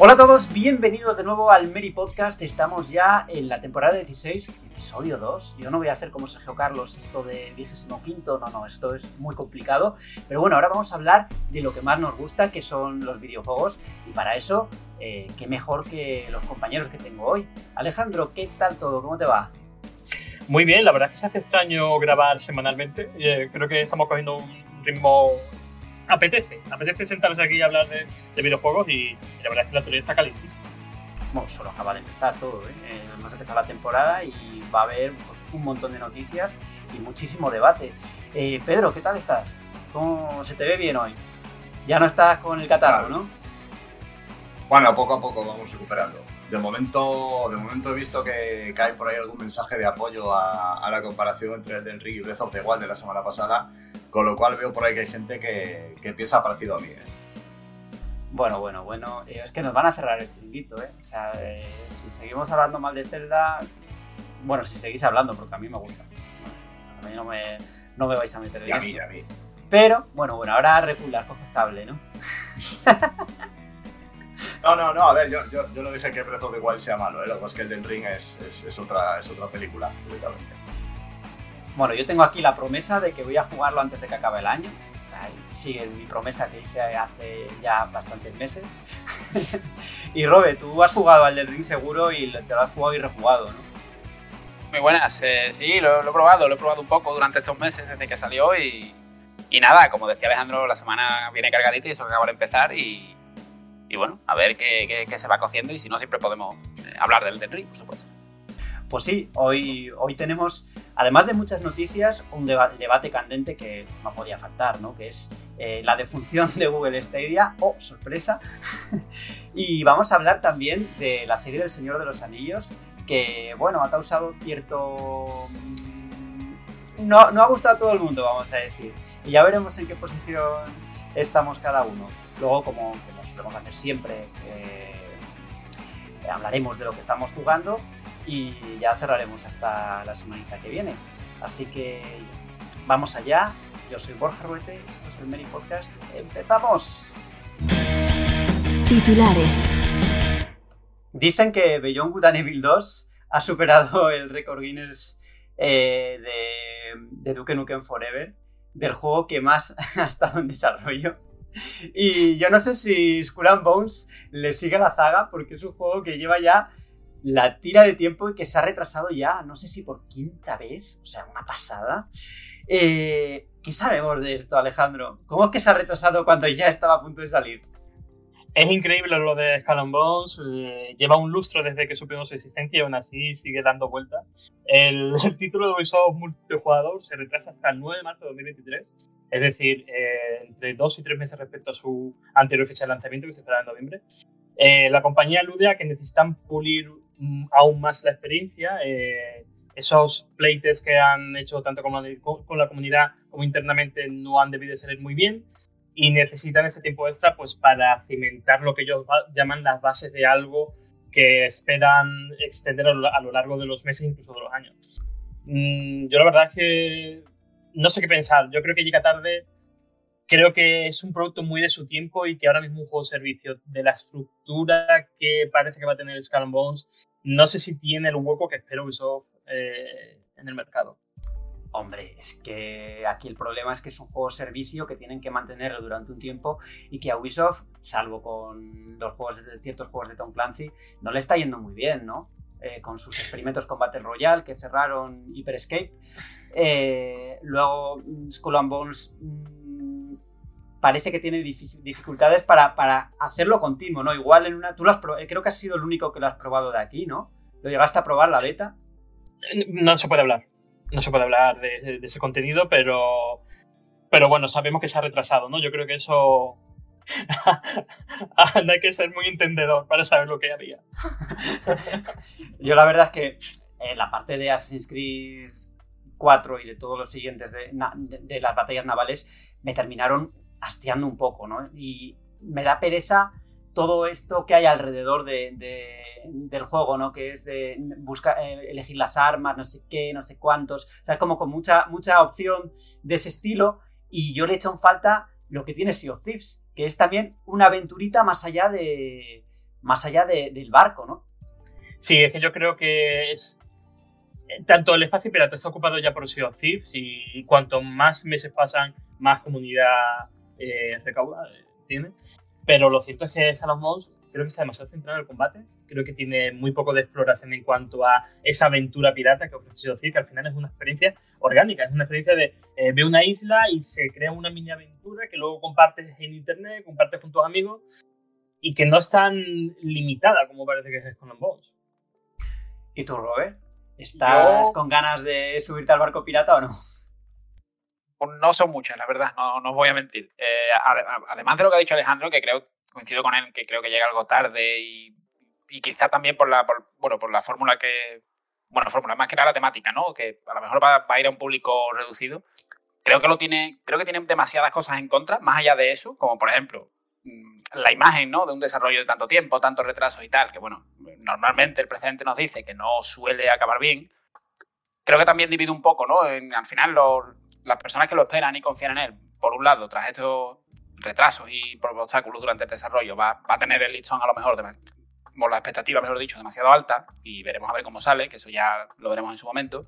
Hola a todos, bienvenidos de nuevo al Meri Podcast. Estamos ya en la temporada 16, episodio 2. Yo no voy a hacer como Sergio Carlos esto de 25, no, no, esto es muy complicado. Pero bueno, ahora vamos a hablar de lo que más nos gusta, que son los videojuegos. Y para eso, eh, qué mejor que los compañeros que tengo hoy. Alejandro, ¿qué tal todo? ¿Cómo te va? Muy bien, la verdad es que se hace extraño grabar semanalmente. Eh, creo que estamos cogiendo un ritmo apetece, apetece sentarse aquí y hablar de, videojuegos y, la verdad es que la teoría está calentísima. Bueno, solo acaba de empezar todo, ¿eh? eh hemos empezado la temporada y va a haber pues, un montón de noticias y muchísimo debate. Eh, Pedro, ¿qué tal estás? ¿Cómo se te ve bien hoy? Ya no estás con el catarro, ¿no? Bueno, poco a poco vamos recuperando. De momento, de momento he visto que cae por ahí algún mensaje de apoyo a, la comparación entre el del Ring y Breath of the Wild de la semana pasada con lo cual veo por ahí que hay gente que, que piensa parecido a mí. ¿eh? Bueno, bueno, bueno. Eh, es que nos van a cerrar el chiringuito, ¿eh? O sea, eh, si seguimos hablando mal de Zelda. Bueno, si seguís hablando, porque a mí me gusta. a mí no me, no me vais a meter en y a mí, a mí. Pero, bueno, bueno, ahora regular, coges cable, ¿no? No, no, no, a ver, yo, yo, yo no dije que Breath of the Wild sea malo, ¿eh? lo que pasa es que el Den Ring es, es, es, otra, es otra película, directamente. Bueno, yo tengo aquí la promesa de que voy a jugarlo antes de que acabe el año. sigue mi promesa que hice hace ya bastantes meses. y Robe, tú has jugado al del Ring seguro y te lo has jugado y rejugado, ¿no? Muy buenas, eh, sí, lo, he probado, lo he probado un poco durante estos meses desde que salió y, y nada, como decía Alejandro, la semana viene cargadita y eso acaba de empezar y, y bueno, a ver qué, qué, se va cociendo y si no siempre podemos eh, hablar del, del Ring, por supuesto. Pues sí, hoy, hoy tenemos, además de muchas noticias, un debate candente que no podía faltar, ¿no? Que es eh, la defunción de Google Stadia, oh, sorpresa. y vamos a hablar también de la serie del Señor de los Anillos, que, bueno, ha causado cierto... Mm, no, no ha gustado a todo el mundo, vamos a decir. Y ya veremos en qué posición estamos cada uno. Luego, como, como solemos hacer siempre, eh, hablaremos de lo que estamos jugando y ya cerraremos hasta la semanita que viene. Así que vamos allá. Yo soy Borja Ruete, esto es el Meri Podcast. ¡Empezamos! Titulares. Dicen que Beyond Good and Evil 2 ha superado el récord Guinness eh, de, de Duke Nukem Forever, del juego que más ha estado en desarrollo. Y yo no sé si Skull and Bones le sigue la zaga, porque es un juego que lleva ya la tira de tiempo y que se ha retrasado ya, no sé si por quinta vez, o sea, una pasada. Eh, ¿Qué sabemos de esto, Alejandro? ¿Cómo es que se ha retrasado cuando ya estaba a punto de salir? Es increíble lo de Skull Bones, eh, lleva un lustro desde que supimos su existencia y aún así sigue dando vuelta. El, título de Ubisoft multijugador se retrasa hasta el 9 de marzo de 2023, es decir, eh, entre dos y tres meses respecto a su anterior fecha de lanzamiento que se espera en noviembre. la compañía alude a que necesitan pulir Mm, aún más la experiencia. Eh, esos pleites que han hecho tanto con la, con la, comunidad como internamente no han debido salir muy bien y necesitan ese tiempo extra pues para cimentar lo que ellos llaman las bases de algo que esperan extender a lo, largo de los meses, incluso de los años. Mm, yo la verdad es que no sé qué pensar. Yo creo que llega tarde creo que es un producto muy de su tiempo y que ahora mismo un juego de servicio de la estructura que parece que va a tener Skull no sé si tiene el hueco que espera Ubisoft eh, en el mercado. Hombre, es que aquí el problema es que es un juego servicio que tienen que mantenerlo durante un tiempo y que a Ubisoft, salvo con los juegos de, ciertos juegos de Tom Clancy, no le está yendo muy bien, ¿no? Eh, con sus experimentos con Battle Royale que cerraron Hyper Escape. Eh, luego Skull and Bones mm, parece que tiene dificultades para, para, hacerlo continuo, ¿no? Igual en una... Tú creo que has sido el único que lo has probado de aquí, ¿no? ¿Lo llegaste a probar la beta? No se puede hablar. No se puede hablar de, ese contenido, pero... Pero bueno, sabemos que se ha retrasado, ¿no? Yo creo que eso no hay que ser muy entendedor para saber lo que había. Yo la verdad es que en la parte de Assassin's Creed 4 y de todos los siguientes de, de, las batallas navales me terminaron hastiando un poco, ¿no? Y me da pereza todo esto que hay alrededor de, del juego, ¿no? Que es de buscar, eh, elegir las armas, no sé qué, no sé cuántos. O sea, como con mucha, mucha opción de ese estilo. Y yo le he hecho en falta lo que tiene Sea of Thieves, que es también una aventurita más allá de. más allá del barco, ¿no? Sí, es que yo creo que es. Eh, tanto el espacio pirata está ocupado ya por Sea of Thieves y, cuanto más meses pasan, más comunidad eh, recauda, eh, tiene. Pero lo cierto es que Shadow Mons creo que está demasiado centrado en el combate. Creo que tiene muy poco de exploración en cuanto a esa aventura pirata que ofrece decir que al final es una experiencia orgánica, es una experiencia de eh, ve una isla y se crea una mini aventura que luego compartes en internet, compartes con tus amigos y que no es tan limitada como parece que es con Bones. ¿Y tú, Robert? ¿Estás con ganas de subirte al barco pirata o no? No son muchas, la verdad, no, no os voy a mentir. Eh, además de lo que ha dicho Alejandro, que creo, coincido con él, que creo que llega algo tarde y, y quizá también por la, bueno, por la fórmula que, bueno, fórmula, más que nada la temática, ¿no? Que a lo mejor va, a ir a un público reducido. Creo que lo tiene, creo que tiene demasiadas cosas en contra, más allá de eso, como por ejemplo mm, la imagen, ¿no? De un desarrollo de tanto tiempo, tanto retraso y tal, que bueno, normalmente el precedente nos dice que no suele acabar bien. Creo que también divide un poco, ¿no? al final los las personas que lo esperan y confían en él, por un lado, tras estos retrasos y obstáculos durante el desarrollo, va, a tener el listón a lo mejor, de, la expectativa, mejor dicho, demasiado alta y veremos a ver cómo sale, que eso ya lo veremos en su momento.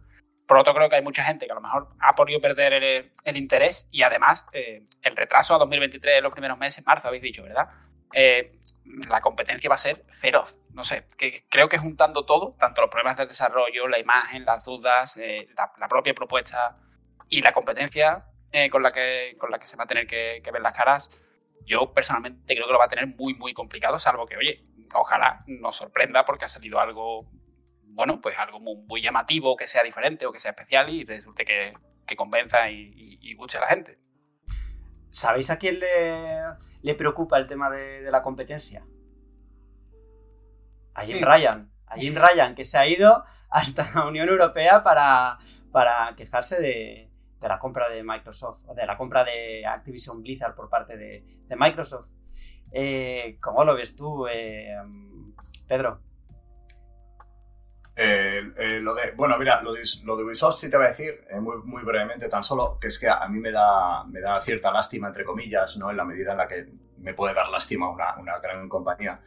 Por otro, creo que hay mucha gente que a lo mejor ha podido perder el, interés y además eh, el retraso a 2023 en los primeros meses, marzo habéis dicho, ¿verdad? Eh, la competencia va a ser feroz. No sé, que creo que juntando todo, tanto los problemas del desarrollo, la imagen, las dudas, eh, la, propia propuesta y la competencia eh, con, la que, con la que se va a tener que, ver las caras, yo personalmente creo que lo va a tener muy, muy complicado, salvo que, oye, ojalá nos sorprenda porque ha salido algo, bueno, pues algo muy, llamativo, que sea diferente o que sea especial y resulte que, convenza y, guste a la gente. ¿Sabéis a quién le, preocupa el tema de, la competencia? A Jim Ryan. A Jim Ryan, que se ha ido hasta la Unión Europea para, para quejarse de, de la compra de Microsoft, de la compra de Activision Blizzard por parte de, Microsoft. Eh, ¿Cómo lo ves tú, eh, Pedro? Eh, lo de, bueno, mira, lo de, lo de, Ubisoft sí te voy a decir muy, muy brevemente, tan solo que es que a mí me da, me da cierta lástima, entre comillas, ¿no? en la medida en la que me puede dar lástima una, una gran compañía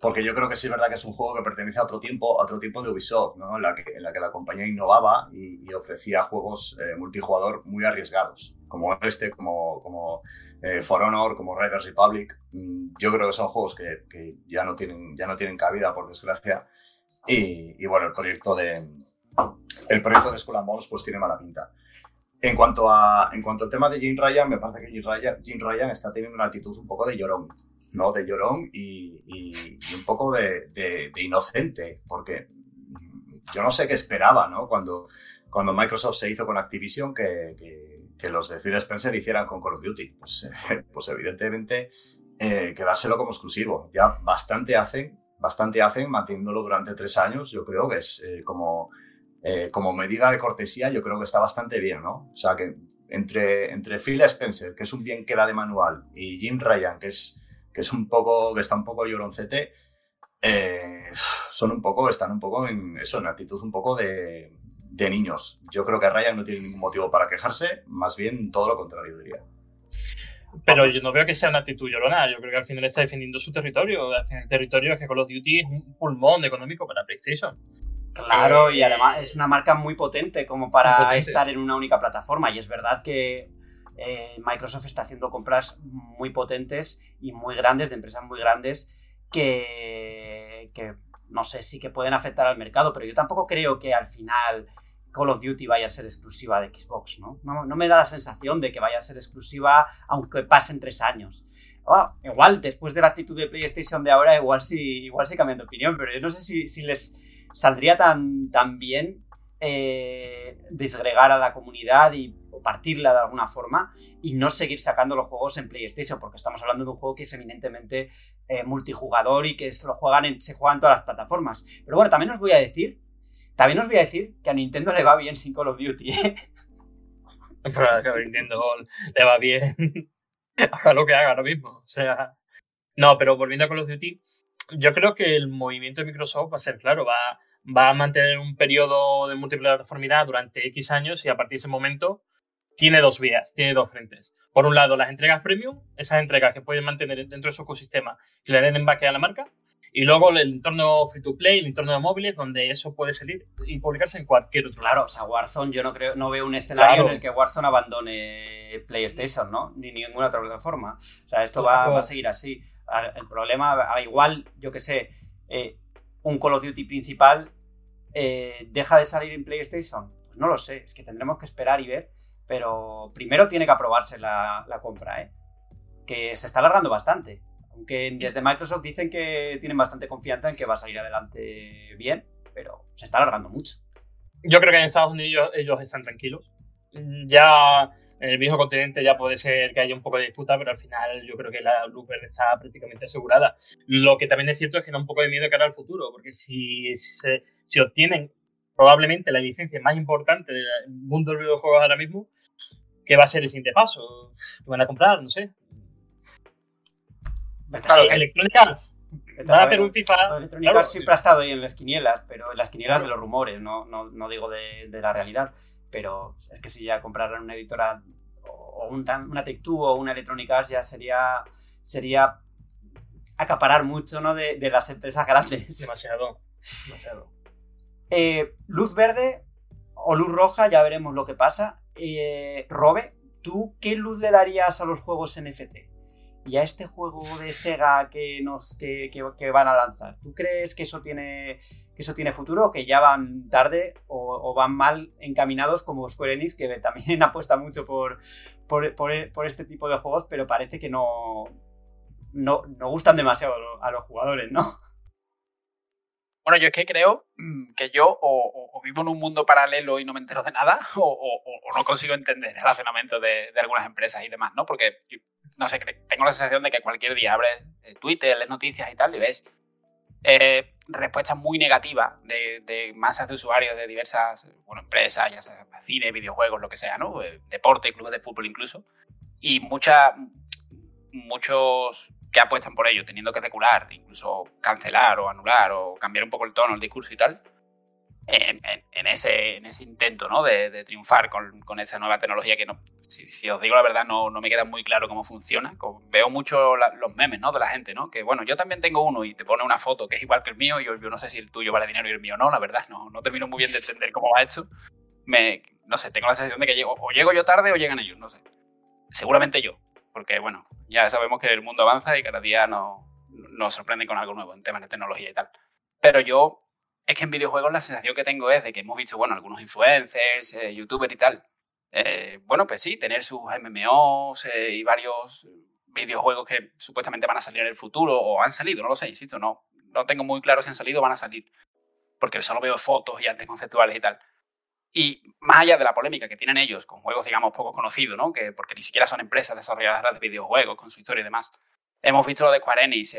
porque yo creo que sí es verdad que es un juego que pertenece a otro tiempo, a otro tiempo de Ubisoft, ¿no? en, la que, en la que la compañía innovaba y, ofrecía juegos eh, multijugador muy arriesgados, como este, como, como eh, For Honor, como Riders Republic. Mm, yo creo que son juegos que, que, ya, no tienen, ya no tienen cabida, por desgracia. Y, y, bueno, el proyecto de, el proyecto de Skull and pues tiene mala pinta. En cuanto, a, en cuanto al tema de Jim Ryan, me parece que Jim Ryan, Jim Ryan está teniendo una actitud un poco de llorón ¿no? De llorón y, un poco de, inocente, porque yo no sé qué esperaba, ¿no? Cuando, cuando Microsoft se hizo con Activision, que, los de Phil Spencer hicieran con Call of Duty. Pues, pues evidentemente, eh, quedárselo como exclusivo. Ya bastante hacen, bastante hacen manteniéndolo durante tres años. Yo creo que es eh, como, eh, como medida de cortesía, yo creo que está bastante bien, ¿no? O sea, que entre, entre Phil Spencer, que es un bien que era de manual, y Jim Ryan, que es que es un poco, que está un poco lloroncete, eh, son un poco, están un poco en eso, en actitud un poco de, de niños. Yo creo que Ryan no tiene ningún motivo para quejarse, más bien todo lo contrario, diría. Pero yo no veo que sea una actitud llorona. Yo creo que al final está defendiendo su territorio. El territorio es que Call of Duty es un pulmón económico para PlayStation. Claro, y además es una marca muy potente como para estar en una única plataforma. Y es verdad que eh, Microsoft está haciendo compras muy potentes y muy grandes, de empresas muy grandes, que, no sé, si que pueden afectar al mercado, pero yo tampoco creo que al final Call of Duty vaya a ser exclusiva de Xbox, ¿no? No, me da la sensación de que vaya a ser exclusiva aunque pasen tres años. Ah, igual, después de la actitud de PlayStation de ahora, igual sí, igual sí cambian de opinión, pero yo no sé si, les saldría tan, tan bien eh, desgregar a la comunidad y partirla de alguna forma y no seguir sacando los juegos en PlayStation, porque estamos hablando de un juego que es eminentemente eh, multijugador y que se, lo juegan en, se juegan todas las plataformas. Pero bueno, también os voy a decir, también os voy a decir que a Nintendo le va bien sin Call of Duty, ¿eh? Pero a Nintendo le va bien. haga lo que haga ahora mismo. O sea. No, pero volviendo a Call of Duty, yo creo que el movimiento de Microsoft va a ser claro, va, va a mantener un periodo de multiplataformidad durante X años y a partir de ese momento tiene dos vías, tiene dos frentes. Por un lado, las entregas premium, esas entregas que pueden mantener dentro de su ecosistema y le den embaque a la marca. Y luego el entorno free to play, el entorno de móviles, donde eso puede salir y publicarse en cualquier otro. Claro, o sea, Warzone, yo no creo, no veo un escenario en el que Warzone abandone PlayStation, ¿no? Ni ninguna otra plataforma. O sea, esto va, va, a seguir así. El problema, igual, yo que sé, eh, un Call of Duty principal eh, deja de salir en PlayStation? Pues no lo sé, es que tendremos que esperar y ver, pero primero tiene que aprobarse la, compra, ¿eh? que se está alargando bastante. Aunque desde Microsoft dicen que tienen bastante confianza en que va a salir adelante bien, pero se está alargando mucho. Yo creo que en Estados Unidos ellos están tranquilos. Ya en el viejo continente ya puede ser que haya un poco de disputa, pero al final yo creo que la luz verde está prácticamente asegurada. Lo que también es cierto es que da un poco de miedo cara al futuro, porque si, si obtienen probablemente la licencia más importante del mundo del videojuegos ahora mismo, ¿qué va a ser el siguiente paso? ¿Qué van a comprar? No sé. Claro, Electronic Arts. Van a hacer un FIFA. Electronic Arts siempre ha estado ahí en las quinielas, pero en las quinielas de los rumores, no, no, no digo de, de la realidad. Pero es que si ya compraran una editora o un, una tech o una Electronic Arts ya sería, sería acaparar mucho ¿no? de, de las empresas grandes. Demasiado. Demasiado. Eh, luz verde o luz roja, ya veremos lo que pasa. Eh, Robe, ¿tú qué luz le darías a los juegos NFT? Y a este juego de Sega que, nos, que, que, van a lanzar. ¿Tú crees que eso tiene, que eso tiene futuro que ya van tarde o, van mal encaminados como Square Enix, que también apuesta mucho por, por, por, este tipo de juegos, pero parece que no, no, no gustan demasiado a los jugadores, ¿no? Bueno, yo es que creo que yo o, vivo en un mundo paralelo y no me entero de nada, o, no consigo entender el razonamiento de, algunas empresas y demás, ¿no? Porque no sé, tengo la sensación de que cualquier día abres eh, Twitter, lees noticias y tal, y ves eh, respuestas muy negativas de, masas de usuarios de diversas bueno, empresas, ya sea cine, videojuegos, lo que sea, ¿no? Eh, deporte, clubes de fútbol incluso. Y muchas muchos que apuestan por ello, teniendo que recular, incluso cancelar o anular o cambiar un poco el tono, el discurso y tal, en, ese, en ese intento ¿no? de, triunfar con, con, esa nueva tecnología que, no, si, os digo la verdad, no, no, me queda muy claro cómo funciona. Veo mucho los memes ¿no? de la gente, ¿no? que bueno, yo también tengo uno y te pone una foto que es igual que el mío y yo, no sé si el tuyo vale dinero y el mío no, la verdad, no, no termino muy bien de entender cómo va hecho. Me, no sé, tengo la sensación de que llego, o llego yo tarde o llegan ellos, no sé. Seguramente yo, porque bueno, ya sabemos que el mundo avanza y cada día nos, nos sorprende con algo nuevo en temas de tecnología y tal. Pero yo es que en videojuegos la sensación que tengo es de que hemos visto, bueno, algunos influencers, eh, youtubers y tal. Eh, bueno, pues sí, tener sus MMOs eh, y varios videojuegos que supuestamente van a salir en el futuro o han salido, no lo sé, insisto, no, no tengo muy claro si han salido o van a salir. Porque solo veo fotos y artes conceptuales y tal. Y más allá de la polémica que tienen ellos con juegos, digamos, poco conocidos, ¿no? Que, porque ni siquiera son empresas desarrolladoras de videojuegos con su historia y demás. Hemos visto lo de Square Enix.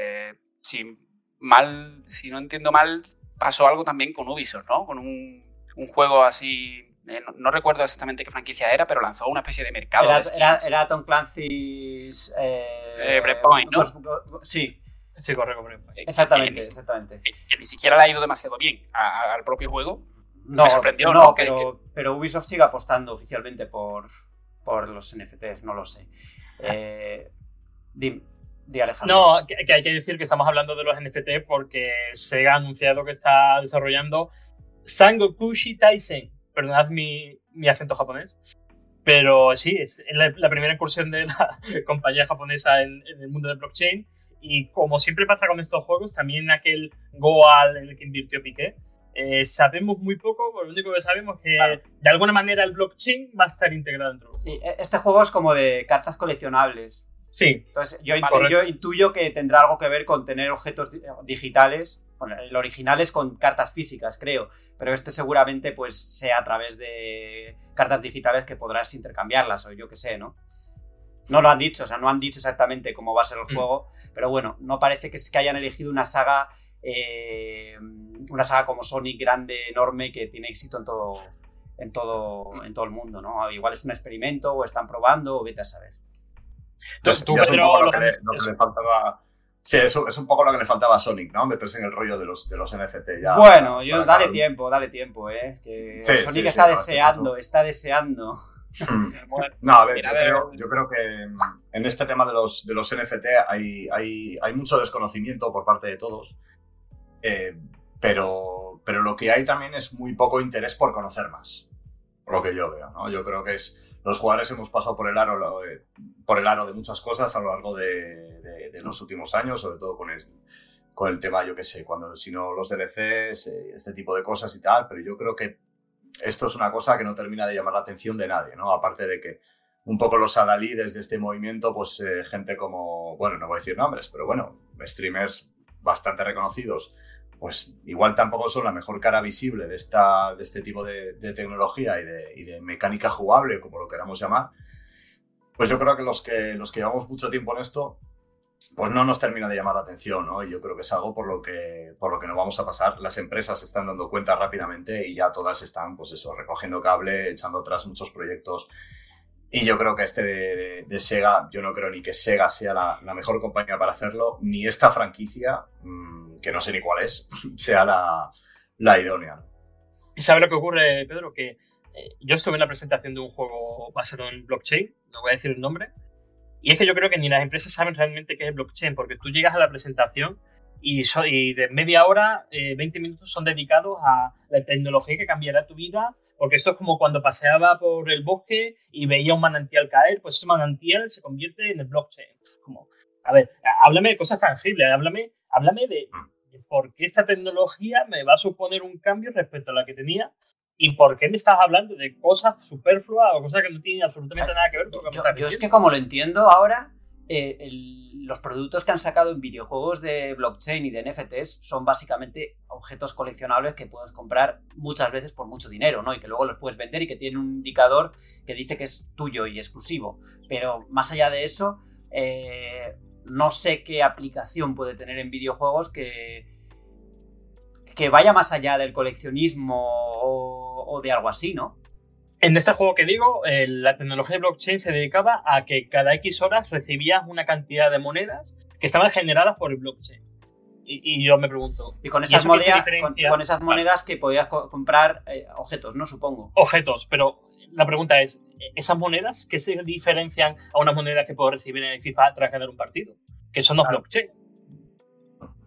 si, mal, si no entiendo mal, pasó algo también con Ubisoft, ¿no? Con un, un juego así. Eh, no, recuerdo exactamente qué franquicia era, pero lanzó una especie de mercado. Era, era, Tom Clancy's. Eh, eh Breakpoint, ¿no? Sí. Sí, correcto. Exactamente, exactamente. Que, ni siquiera le ha ido demasiado bien al propio juego. No, me sorprendió, ¿no? Pero, pero, Ubisoft sigue apostando oficialmente por, por los NFTs, no lo sé. Eh, dime. No, que, hay que decir que estamos hablando de los NFT porque Sega ha anunciado que está desarrollando Sangokushi Taisen. Perdonad mi, mi acento japonés. Pero sí, es la, primera incursión de la compañía japonesa en, el mundo del blockchain. Y como siempre pasa con estos juegos, también aquel Goal en el que invirtió Piqué, eh, sabemos muy poco, lo único que sabemos es que de alguna manera el blockchain va a estar integrado dentro. Eh, este juego es como de cartas coleccionables. Sí. Entonces, yo, intuyo que tendrá algo que ver con tener objetos digitales Bueno, el original es con cartas físicas, creo, pero este seguramente pues sea a través de cartas digitales que podrás intercambiarlas o yo qué sé, ¿no? No lo han dicho, o sea, no han dicho exactamente cómo va a ser el Mm. juego, pero bueno, no parece que, que hayan elegido una saga, eh, una saga como Sonic grande, enorme, que tiene éxito en todo, en todo, en todo el mundo, ¿no? Igual es un experimento o están probando o vete a saber. Entonces, Tú, es un poco lo lo que, le, lo que le faltaba. Sí, eso es un poco lo que le faltaba a Sonic, ¿no? Meterse en el rollo de los, de los NFT. Ya, bueno, yo dale acabar. tiempo, dale tiempo, ¿eh? Que Sí, Sonic sí, está sí, este deseando, está deseando. Bueno, No, a ver, yo a ver. creo, yo creo que mm, en este tema de los, de los NFT hay, hay, hay mucho desconocimiento por parte de todos, eh, pero, pero lo que hay también es muy poco interés por conocer más, por lo que yo veo, ¿no? Yo creo que es, los jugadores hemos pasado por el aro, eh, por el aro de muchas cosas a lo largo de los últimos años, sobre todo con el, con el tema, yo qué sé, cuando, si no los DLCs, eh, este tipo de cosas y tal, pero yo creo que esto es una cosa que no termina de llamar la atención de nadie, ¿no? Aparte de que un poco los adalides de este movimiento, pues eh, gente como, bueno, no voy a decir nombres, pero bueno, streamers bastante reconocidos, pues igual tampoco son la mejor cara visible de, esta, de este tipo de, tecnología y de, y de mecánica jugable, como lo queramos llamar, pues yo creo que los que, los que llevamos mucho tiempo en esto, pues no nos termina de llamar la atención, ¿no? Y yo creo que es algo por lo que, por lo que no vamos a pasar. Las empresas se están dando cuenta rápidamente y ya todas están, pues eso, recogiendo cable, echando atrás muchos proyectos. Y yo creo que este de, de- de Sega, yo no creo ni que Sega sea la, la mejor compañía para hacerlo, ni esta franquicia, mm, que no sé ni cuál es, sea la, la idónea. ¿Y sabes lo que ocurre, Pedro? Que eh, yo estuve en la presentación de un juego basado en blockchain, no voy a decir el nombre, y es que yo creo que ni las empresas saben realmente qué es blockchain, porque tú llegas a la presentación y, so- y de media hora, eh, 20 minutos son dedicados a la tecnología que cambiará tu vida, porque esto es como cuando paseaba por el bosque y veía un manantial caer, pues ese manantial se convierte en el blockchain. Como, a ver, háblame de cosas tangibles, háblame, háblame de, de por qué esta tecnología me va a suponer un cambio respecto a la que tenía y por qué me estás hablando de cosas superfluas o cosas que no tienen absolutamente nada que ver con lo que me Yo, estás yo es que como lo entiendo ahora, eh, los productos que han sacado en videojuegos de blockchain y de NFTs son básicamente objetos coleccionables que puedes comprar muchas veces por mucho dinero, ¿no? Y que luego los puedes vender y que tienen un indicador que dice que es tuyo y exclusivo. Pero más allá de eso, eh, no sé qué aplicación puede tener en videojuegos que, que vaya más allá del coleccionismo o, o de algo así, ¿no? En este juego que digo, eh, la tecnología de blockchain se dedicaba a que cada X horas recibías una cantidad de monedas que estaban generadas por el blockchain. Y, y yo me pregunto, Y con ¿Y esas, monedas, con, diferencia? con esas monedas que podías co- comprar eh, objetos, ¿no? Supongo. objetos, pero la pregunta es, ¿esas monedas qué se diferencian a unas monedas que puedo recibir en el FIFA tras ganar un partido? Que son los Claro. blockchain.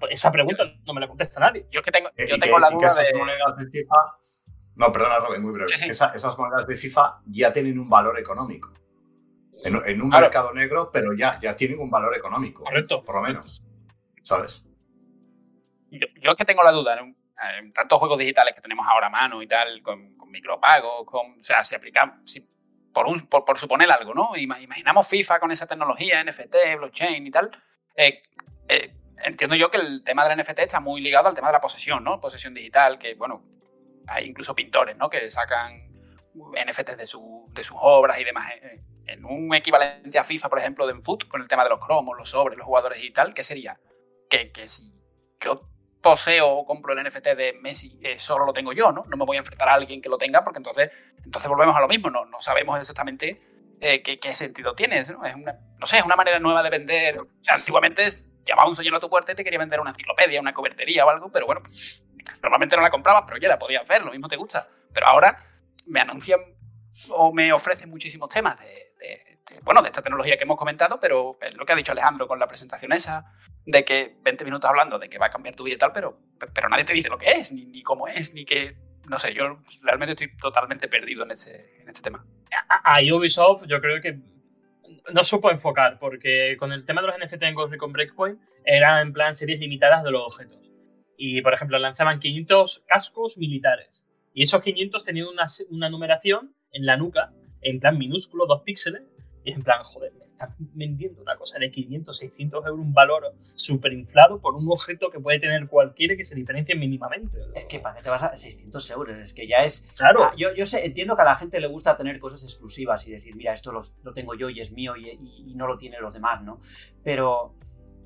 Pues esa pregunta no me la contesta nadie. Yo que tengo, Eh, yo tengo que, la duda esas de. monedas de FIFA. No, perdona, Robin, muy breve. Sí, sí. Que esa- esas monedas de FIFA ya tienen un valor económico. En, en un Claro. mercado negro, pero ya, ya tienen un valor económico. Correcto. Por lo menos. ¿Sabes? Yo, yo es que tengo la duda, en, en tantos juegos digitales que tenemos ahora a mano y tal, con, con micropagos, con, o sea, si aplicamos, si, por, un, por, por suponer algo, ¿no? Ima- Imaginamos FIFA con esa tecnología, NFT, blockchain y tal. eh, eh, entiendo yo que el tema del NFT está muy ligado al tema de la posesión, ¿no? Posesión digital, que, bueno, hay incluso pintores, ¿no? Que sacan NFTs de, su- de sus obras y demás. Eh, En un equivalente a FIFA, por ejemplo, de Foot, con el tema de los cromos, los sobres, los jugadores y tal, ¿qué sería? Que, que si yo poseo o compro el NFT de Messi, eh, solo lo tengo yo, ¿no? No me voy a enfrentar a alguien que lo tenga porque entonces, entonces volvemos a lo mismo, no, no sabemos exactamente eh, qué, qué sentido tiene, ¿no? Es una, no sé, es una manera nueva de vender. O sea, antiguamente llamaba un señor a tu puerta y te quería vender una enciclopedia, una cobertería o algo, pero bueno, normalmente no la comprabas, pero ya la podías ver, lo mismo te gusta. Pero ahora me anuncian o me ofrecen muchísimos temas de, de- de, bueno, de esta tecnología que hemos comentado, pero es lo que ha dicho Alejandro con la presentación esa, de que 20 minutos hablando de que va a cambiar tu vida y tal, pero, pero nadie te dice lo que es, ni, ni cómo es, ni que, no sé, yo realmente estoy totalmente perdido en este, en este tema. A Ubisoft yo creo que no supo enfocar, porque con el tema de los NFT en Ghost Recon Breakpoint era en plan series limitadas de los objetos. Y, por ejemplo, lanzaban 500 cascos militares. Y esos 500 tenían una, una numeración en la nuca, en plan minúsculo, dos píxeles, Y en plan, joder, me están vendiendo una cosa de 500, 600 euros, un valor súper inflado por un objeto que puede tener cualquiera que se diferencie mínimamente. Es que para qué te vas a 600 euros, es que ya es... Claro. Ah, yo, yo sé, entiendo que a la gente le gusta tener cosas exclusivas y decir, mira, esto los- lo tengo yo y es mío y, y- y no lo tienen los demás, ¿no? Pero,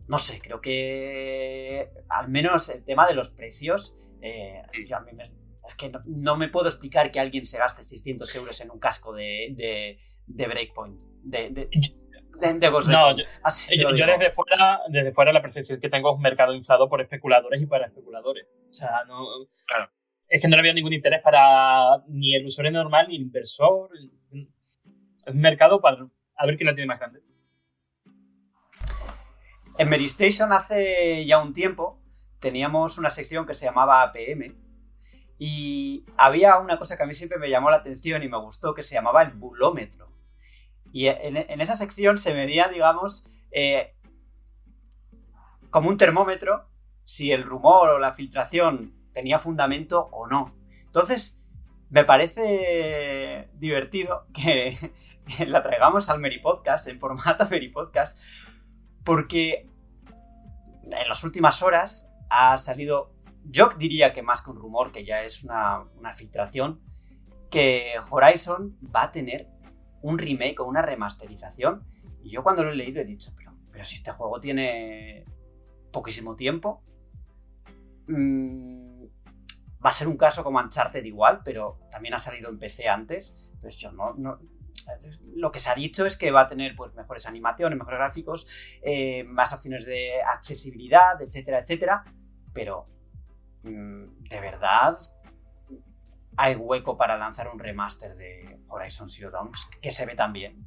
no sé, creo que al menos el tema de los precios, eh, yo a mí me- es que no, no me puedo explicar que alguien se gaste 600 euros en un casco de, de, de Breakpoint, de, de, de, Ghost No, yo, yo- desde fuera, desde fuera la percepción que tengo es un mercado inflado por especuladores y para especuladores. O sea, no. Claro. Es que no veo ningún interés para ni el usuario normal ni el inversor. Es un mercado para a ver quién la tiene más grande. En Meristation hace ya un tiempo teníamos una sección que se llamaba APM y había una cosa que a mí siempre me llamó la atención y me gustó que se llamaba el bulómetro. Y en, en esa sección se medía, digamos, eh, como un termómetro si el rumor o la filtración tenía fundamento o no. Entonces, me parece divertido que, que la traigamos al Meripodcast, en formato Meripodcast, porque en las últimas horas ha salido, yo diría que más que un rumor, que ya es una, filtración, que Horizon va a tener un remake o una remasterización. Y yo cuando lo he leído he dicho, pero, pero si este juego tiene poquísimo tiempo, mm, va a ser un caso como Uncharted igual, pero también ha salido en PC antes. Entonces yo no- lo que se ha dicho es que va a tener pues, mejores animaciones, mejores gráficos, eh, más opciones de accesibilidad, etcétera, etcétera. Pero, mm, de verdad, hay hueco para lanzar un remaster de Horizon Zero Dawn pues, que se ve tan bien.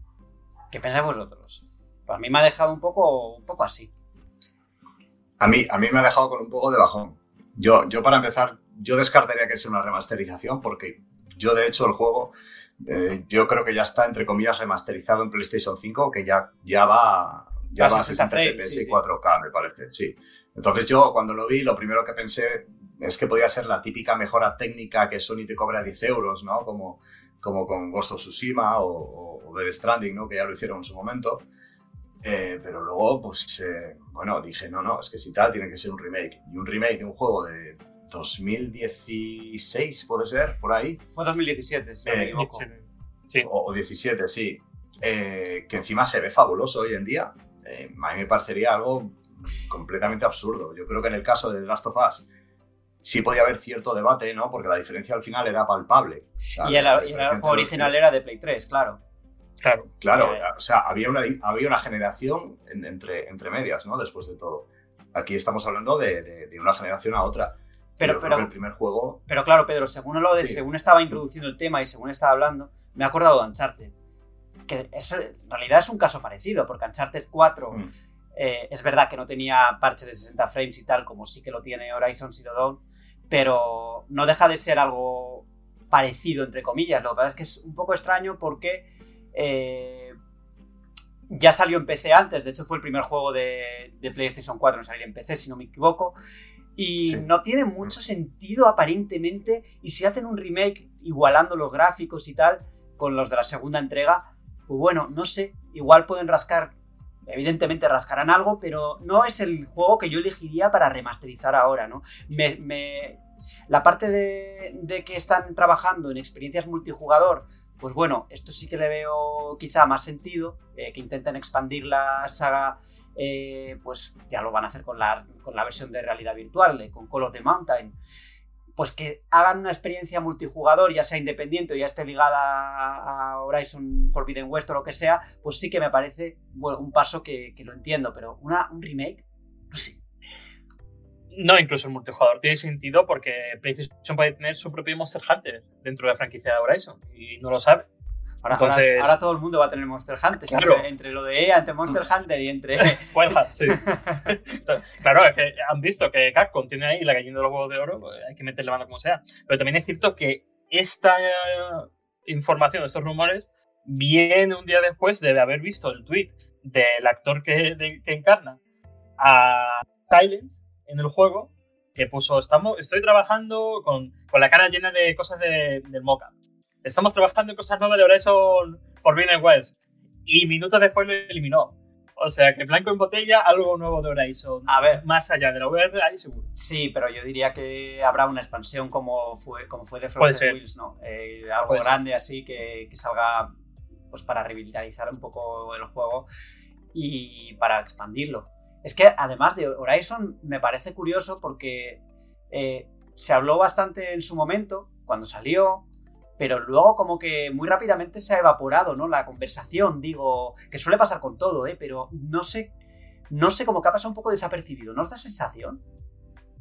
¿Qué pensáis vosotros? Pues a mí me ha dejado un poco, un poco así. A mí, a mí me ha dejado con un poco de bajón. Yo, yo para empezar, yo descartaría que sea una remasterización porque yo de hecho el juego, eh, yo creo que ya está entre comillas remasterizado en PlayStation 5, que ya, ya va, ya va a 60 60 frames, FPS y sí. 4K, me parece, sí. Entonces yo cuando lo vi, lo primero que pensé es que podía ser la típica mejora técnica que Sony te cobra 10 euros, ¿no? Como, como con Ghost of Tsushima o, o, Death Stranding, ¿no? Que ya lo hicieron en su momento. Eh, pero luego, pues, eh, bueno, dije, no, no, es que si tal, tiene que ser un remake. Y un remake de un juego de 2016, puede ser, por ahí, Fue 2017, si no me Eh, equivoco. Sí. o, o 17, sí, eh, que encima se ve fabuloso hoy en día, eh, a mí me parecería algo completamente absurdo. Yo creo que en el caso de The Last of Us sí podía haber cierto debate, ¿no? Porque la diferencia al final era palpable. O sea, Y el, la y el diferencia juego original era de Play 3, claro. Claro. Claro, Eh, o sea, había una, había una generación en- entre, entre medias, ¿no? Después de todo. Aquí estamos hablando de, de- de una generación a otra. Pero- Pero, el primer juego. Pero claro, Pedro, según lo de, Sí. según estaba introduciendo el tema y según estaba hablando, me he acordado de Uncharted. Que es- en realidad es un caso parecido, porque Uncharted 4 mm, eh, es verdad que no tenía parche de 60 frames y tal, como sí que lo tiene Horizon Zero Dawn, pero no deja de ser algo parecido, entre comillas. Lo que pasa es que es un poco extraño porque eh, ya salió en PC antes, de hecho fue el primer juego de, de PlayStation 4 en salir en PC, si no me equivoco, y Sí. no tiene mucho sentido aparentemente, y si hacen un remake igualando los gráficos y tal con los de la segunda entrega, pues bueno, no sé, igual pueden rascar evidentemente rascarán algo, pero no es el juego que yo elegiría para remasterizar ahora, ¿no? Me, me- La parte de, que están trabajando en experiencias multijugador, pues bueno, esto sí que le veo quizá más sentido, eh, que intenten expandir la saga, eh, pues ya lo van a hacer con la, con la versión de realidad virtual, eh, con Call of the Mountain, pues que hagan una experiencia multijugador, ya sea independiente o ya esté ligada a Horizon Forbidden West o lo que sea, pues sí que me parece un paso que, que lo entiendo, pero una, un remake. No, incluso el multijugador tiene sentido porque PlayStation puede tener su propio Monster Hunter dentro de la franquicia de Horizon y no lo sabe. Ahora, Entonces- ahora, ahora todo el mundo va a tener Monster Hunter. Claro. Entre, entre lo de EA, entre Monster Hunter y entre. Wild Hat, sí. claro, es que han visto que Capcom tiene ahí la gallina de los huevos de oro, pues hay que meterle mano como sea. Pero también es cierto que esta eh, información, estos rumores, viene un día después de haber visto el tweet del actor que, de- que encarna a Silence en el juego, que puso, estamos, estoy trabajando con, con la cara llena de cosas de- del mockup. Estamos trabajando en cosas nuevas de Horizon Forbidden West. y minutos después lo eliminó. O sea, que blanco en botella, algo nuevo de Horizon. A ver. Más allá de la VR, ahí seguro. Sí, pero yo diría que habrá una expansión como fue, como fue de Frozen ser. Wheels, ¿no? Eh, algo Puede ser. grande así que, que salga pues para revitalizar un poco el juego y para expandirlo. Es que además de Horizon me parece curioso porque eh, se habló bastante en su momento, cuando salió, pero luego como que muy rápidamente se ha evaporado, ¿no? La conversación, digo, que suele pasar con todo, ¿eh? Pero no sé, no sé, como que ha pasado un poco desapercibido, ¿no os da sensación?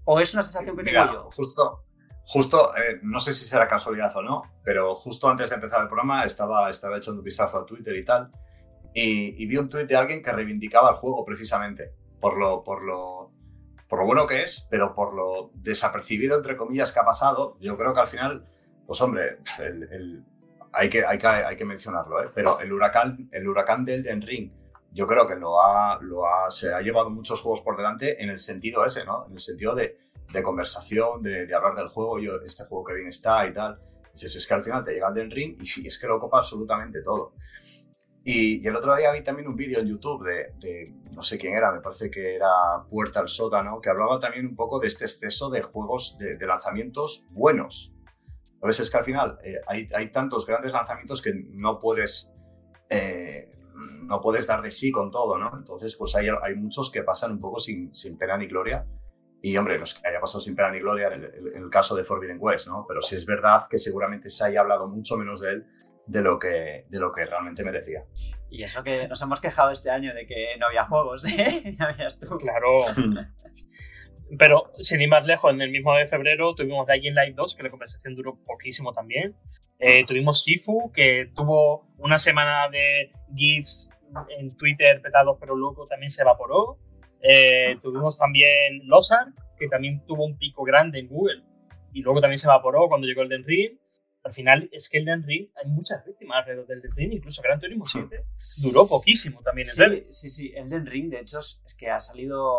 ¿O es una sensación que tengo Mira, yo? justo, justo eh, no sé si será casualidad o no, pero justo antes de empezar el programa estaba, estaba echando un vistazo a Twitter y tal, y, y vi un tuit de alguien que reivindicaba el juego precisamente, por lo, por lo, por lo bueno que es, pero por lo desapercibido, entre comillas, que ha pasado. Yo creo que al final, pues hombre, el- el- hay, que, hay, que, hay que mencionarlo, ¿eh? pero el huracán, el huracán del Elden Ring, yo creo que lo ha, lo ha, se ha llevado muchos juegos por delante en el sentido ese, ¿no? En el sentido de, de conversación, de, de hablar del juego, yo, este juego que bien está y tal. Dices, es que al final te llega el del ring y es que lo copa absolutamente todo. Y, y el otro día vi también un vídeo en YouTube de, de, no sé quién era, me parece que era Puerta al Sótano, que hablaba también un poco de este exceso de juegos, de, de lanzamientos buenos. A veces es que al final eh, hay, hay tantos grandes lanzamientos que no puedes, eh, no puedes dar de sí con todo, ¿no? Entonces, pues hay, hay muchos que pasan un poco sin, sin pena ni gloria. Y hombre, no es que haya pasado sin pena ni gloria el, en el caso de Forbidden West, ¿no? Pero sí es verdad que seguramente se haya hablado mucho menos de él de lo que, de lo que realmente merecía. Y eso que nos hemos quejado este año de que no había juegos, ¿eh? Ya veas tú. Claro. Pero sin ir más lejos, en el mismo de febrero tuvimos Dying Light 2, que la conversación duró poquísimo también. Eh, tuvimos Sifu, que tuvo una semana de GIFs en Twitter petados, pero luego también se evaporó. Eh, tuvimos también Losar, que también tuvo un pico grande en Google, y luego también se evaporó cuando llegó el Den Ring. Al final es que el Den Ring, hay muchas víctimas alrededor del Den Ring, incluso Gran Turismo 7 duró poquísimo también en Sí, redes. sí, sí. Elden Ring, de hecho, es que ha salido.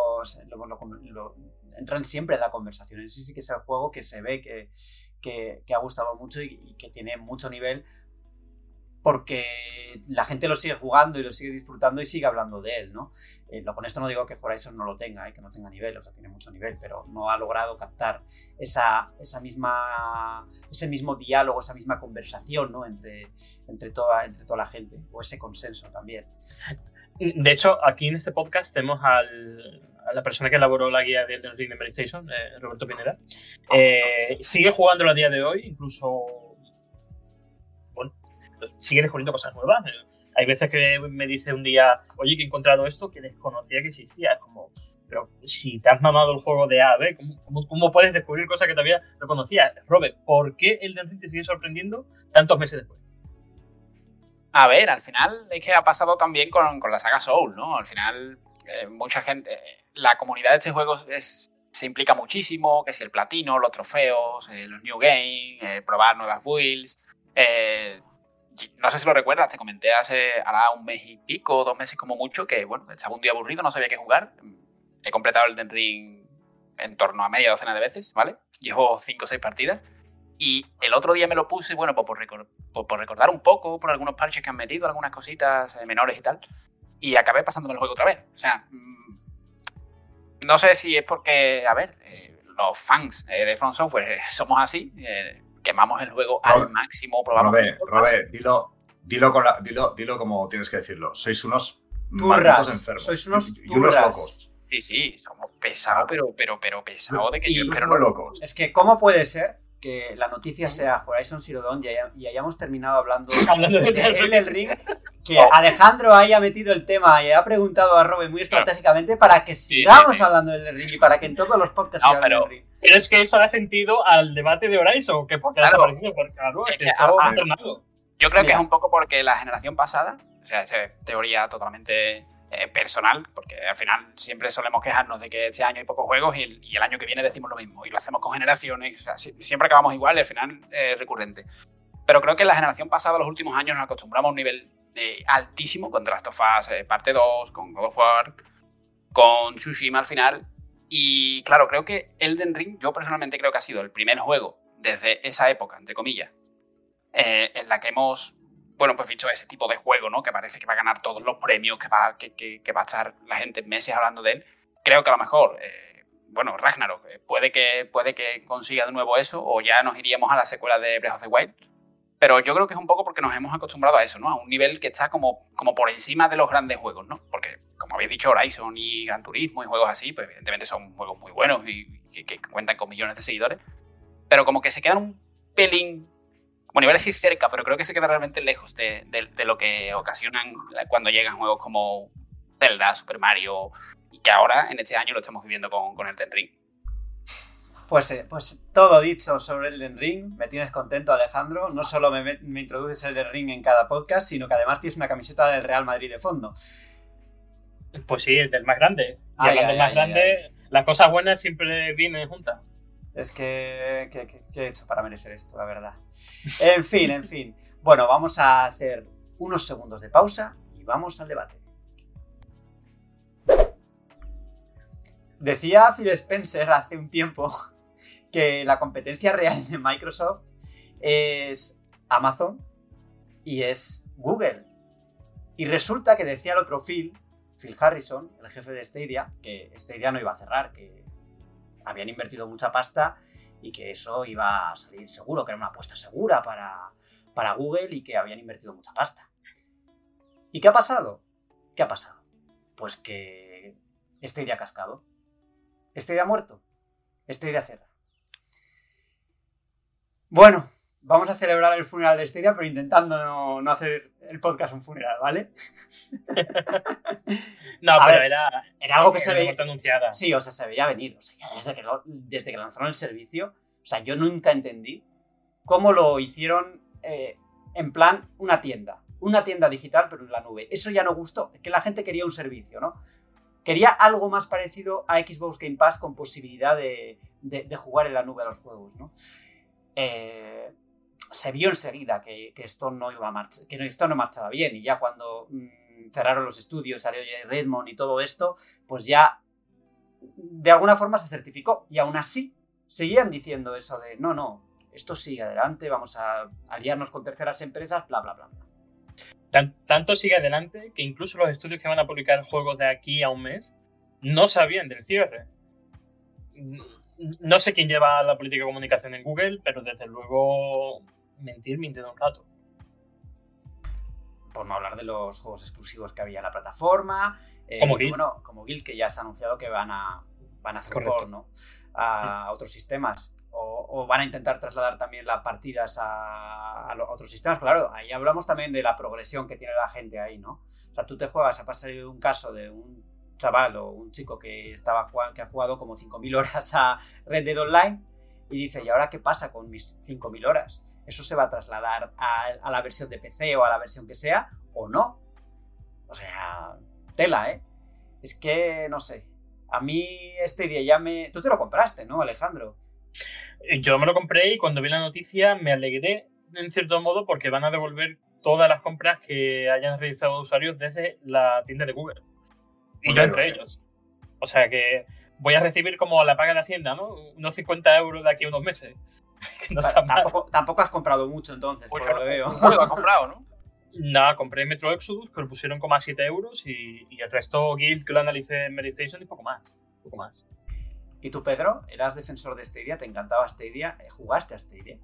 Lo, lo- lo- entran siempre en la conversación. Ese sí que es el juego que se ve que, que- que ha gustado mucho y, y que tiene mucho nivel. Porque la gente lo sigue jugando y lo sigue disfrutando y sigue hablando de él, ¿no? Eh, con esto no digo que Horizon no lo tenga y que no tenga nivel, o sea, tiene mucho nivel, pero no ha logrado captar esa, esa misma, ese mismo diálogo, esa misma conversación, ¿no? Entre, entre, toda, entre toda la gente, o ese consenso también. De hecho, aquí en este podcast tenemos al, a la persona que elaboró la guía del Elden Ring de Station, eh, Roberto Pineda. Eh, sigue jugándolo a día de hoy, incluso sigue descubriendo cosas nuevas. Eh, Hay veces que me dice un día, oye, que he encontrado esto que desconocía que existía. Es como, pero si te has mamado el juego de A a B, ¿cómo, puedes descubrir cosas que todavía no conocías? Robert, ¿por qué Elden Ring te sigue sorprendiendo tantos meses después? A ver, al final es que ha pasado también con, con la saga Soul, ¿no? Al final, eh, mucha gente. La comunidad de este juego es, se implica muchísimo, que si el platino, los trofeos, eh, los new game, eh, probar nuevas builds. eh, no sé si lo recuerdas, te comenté hace hará un mes y pico, dos meses como mucho, que bueno, estaba un día aburrido, no sabía qué jugar. He completado el Den Ring en torno a media docena de veces, ¿vale? Llevo cinco o seis partidas. Y el otro día me lo puse, bueno, pues por, recor- por- por recordar un poco, por algunos parches que han metido, algunas cositas eh, menores y tal. Y acabé pasándome el juego otra vez. O sea, mm, no sé si es porque, a ver, eh, los fans eh, de From Software eh, somos así, eh, quemamos el juego al máximo, probamos. Robert, dilo, dilo, con la- dilo, dilo como tienes que decirlo. Sois unos malditos enfermos. sois unos y, y unos turras. locos. Sí, sí, somos pesados, pero, pero, pero pesados de que Y- yo no- locos. Es que, ¿cómo puede ser que la noticia sea Horizon Zero Dawn y, haya- y hayamos terminado hablando de de Elden Ring? Que Oh. Alejandro haya metido el tema y haya preguntado a Robin muy estratégicamente para que sigamos sí, sí. hablando de Elden Ring y para que en todos los podcasts No, se pero- Ring. Pero es que eso da sentido al debate de Horizon, que porque ha Claro. desaparecido, porque claro, es que ah, ha. Yo creo que Mira. es un poco porque la generación pasada, o sea, es teoría totalmente eh, personal, porque al final siempre solemos quejarnos de que este año hay pocos juegos y el, año que viene decimos lo mismo, y lo hacemos con generaciones, o siempre acabamos igual y al final es recurrente. Pero creo que la generación pasada, los últimos años, nos acostumbramos a un nivel eh, altísimo con The Last of eh, parte 2, con God of War, con Tsushima al final. Y claro, creo que Elden Ring, yo personalmente creo que ha sido el primer juego desde esa época, entre comillas, eh, en la que hemos bueno, pues visto ese tipo de juego, ¿no? Que parece que va a ganar todos los premios, que va, que, que, va a estar la gente meses hablando de él, creo que a lo mejor, eh, bueno, Ragnarok, eh, puede que, puede que consiga de nuevo eso, o ya nos iríamos a la secuela de Breath of the Wild. Pero yo creo que es un poco porque nos hemos acostumbrado a eso, ¿no? A un nivel que está como, como por encima de los grandes juegos, ¿no? Porque, como habéis dicho, Horizon y Gran Turismo y juegos así, pues evidentemente son juegos muy buenos y que, que cuentan con millones de seguidores. Pero como que se quedan un pelín bueno, iba a decir cerca, pero creo que se queda realmente lejos de, lo que ocasionan cuando llegan juegos como Zelda, Super Mario, y que ahora, en este año, lo estamos viviendo con, con Elden Ring. Pues, eh, pues todo dicho sobre Elden Ring, me tienes contento Alejandro, no solo me, me introduces Elden Ring en cada podcast, sino que además tienes una camiseta del Real Madrid de fondo. Pues sí, del más grande. Y hablando del más grande, las cosas buenas siempre vienen juntas. Es que, ¿qué he hecho para merecer esto, la verdad. En fin, en fin. Bueno, vamos a hacer unos segundos de pausa y vamos al debate. Decía Phil Spencer hace un tiempo que la competencia real de Microsoft es Amazon y es Google. Y resulta que decía el otro Phil, Phil Harrison, el jefe de Stadia, que Stadia no iba a cerrar, que habían invertido mucha pasta y que eso iba a salir seguro, que era una apuesta segura para, para Google y que habían invertido mucha pasta. ¿Y qué ha pasado? ¿Qué ha pasado? Pues que este idea cascado, este idea muerto, este idea cerra. Bueno, vamos a celebrar el funeral de Stadia, pero intentando no, hacer el podcast un funeral, ¿vale? no, pero era, era algo que se veía. Anunciada. Sí, o sea, se veía venir. O sea, desde que, desde que lanzaron el servicio, o sea, yo nunca entendí cómo lo hicieron eh, en plan una tienda. Una tienda digital, pero en la nube. Eso ya no gustó, que la gente quería un servicio, ¿no? Quería algo más parecido a Xbox Game Pass con posibilidad de, de jugar en la nube a los juegos, ¿no? Eh, se vio enseguida que, esto no iba a que esto no marchaba bien y ya cuando mm, cerraron los estudios, salió Redmond y todo esto, pues ya de alguna forma se certificó y aún así seguían diciendo eso de no, no, esto sigue adelante, vamos a aliarnos con terceras empresas, bla, bla, bla. tanto sigue adelante que incluso los estudios que van a publicar juegos de aquí a un mes no sabían del cierre no sé quién lleva la política de comunicación en Google, pero desde luego mentir, mintiendo un rato. Por no hablar de los juegos exclusivos que había en la plataforma. Eh, como Guild. Bueno, como Guild, que ya se ha anunciado que van a, van a hacer port, ¿no? A otros sistemas. O, van a intentar trasladar también las partidas a, otros sistemas. Claro, ahí hablamos también de la progresión que tiene la gente ahí, ¿no? O sea, tú te juegas, a pasar un caso de un chaval o un chico que, estaba jugando, que ha jugado como 5.000 horas a Red Dead Online y dice, ¿y ahora qué pasa con mis 5.000 horas? ¿Eso se va a trasladar a, la versión de PC o a la versión que sea o no? O sea, tela, ¿eh? Es que, no sé. A mí este día ya me... Tú te lo compraste, ¿no, Alejandro? Eh, yo me lo compré y cuando vi la noticia me alegré en cierto modo porque van a devolver todas las compras que hayan realizado usuarios desde la tienda de Google. Y yo entre ellos. O sea que voy a recibir como la paga de Hacienda, ¿no? Unos 50 euros de aquí a unos meses. tampoco, has comprado mucho entonces, pues por lo veo. lo has comprado, ¿no? Nada, compré Metro Exodus, que lo pusieron como a 7 euros y, el resto Guild que lo analicé en Medistation y poco más. Poco más. ¿Y tú, Pedro? ¿Eras defensor de Stadia? ¿Te encantaba Stadia? ¿Jugaste a Stadia?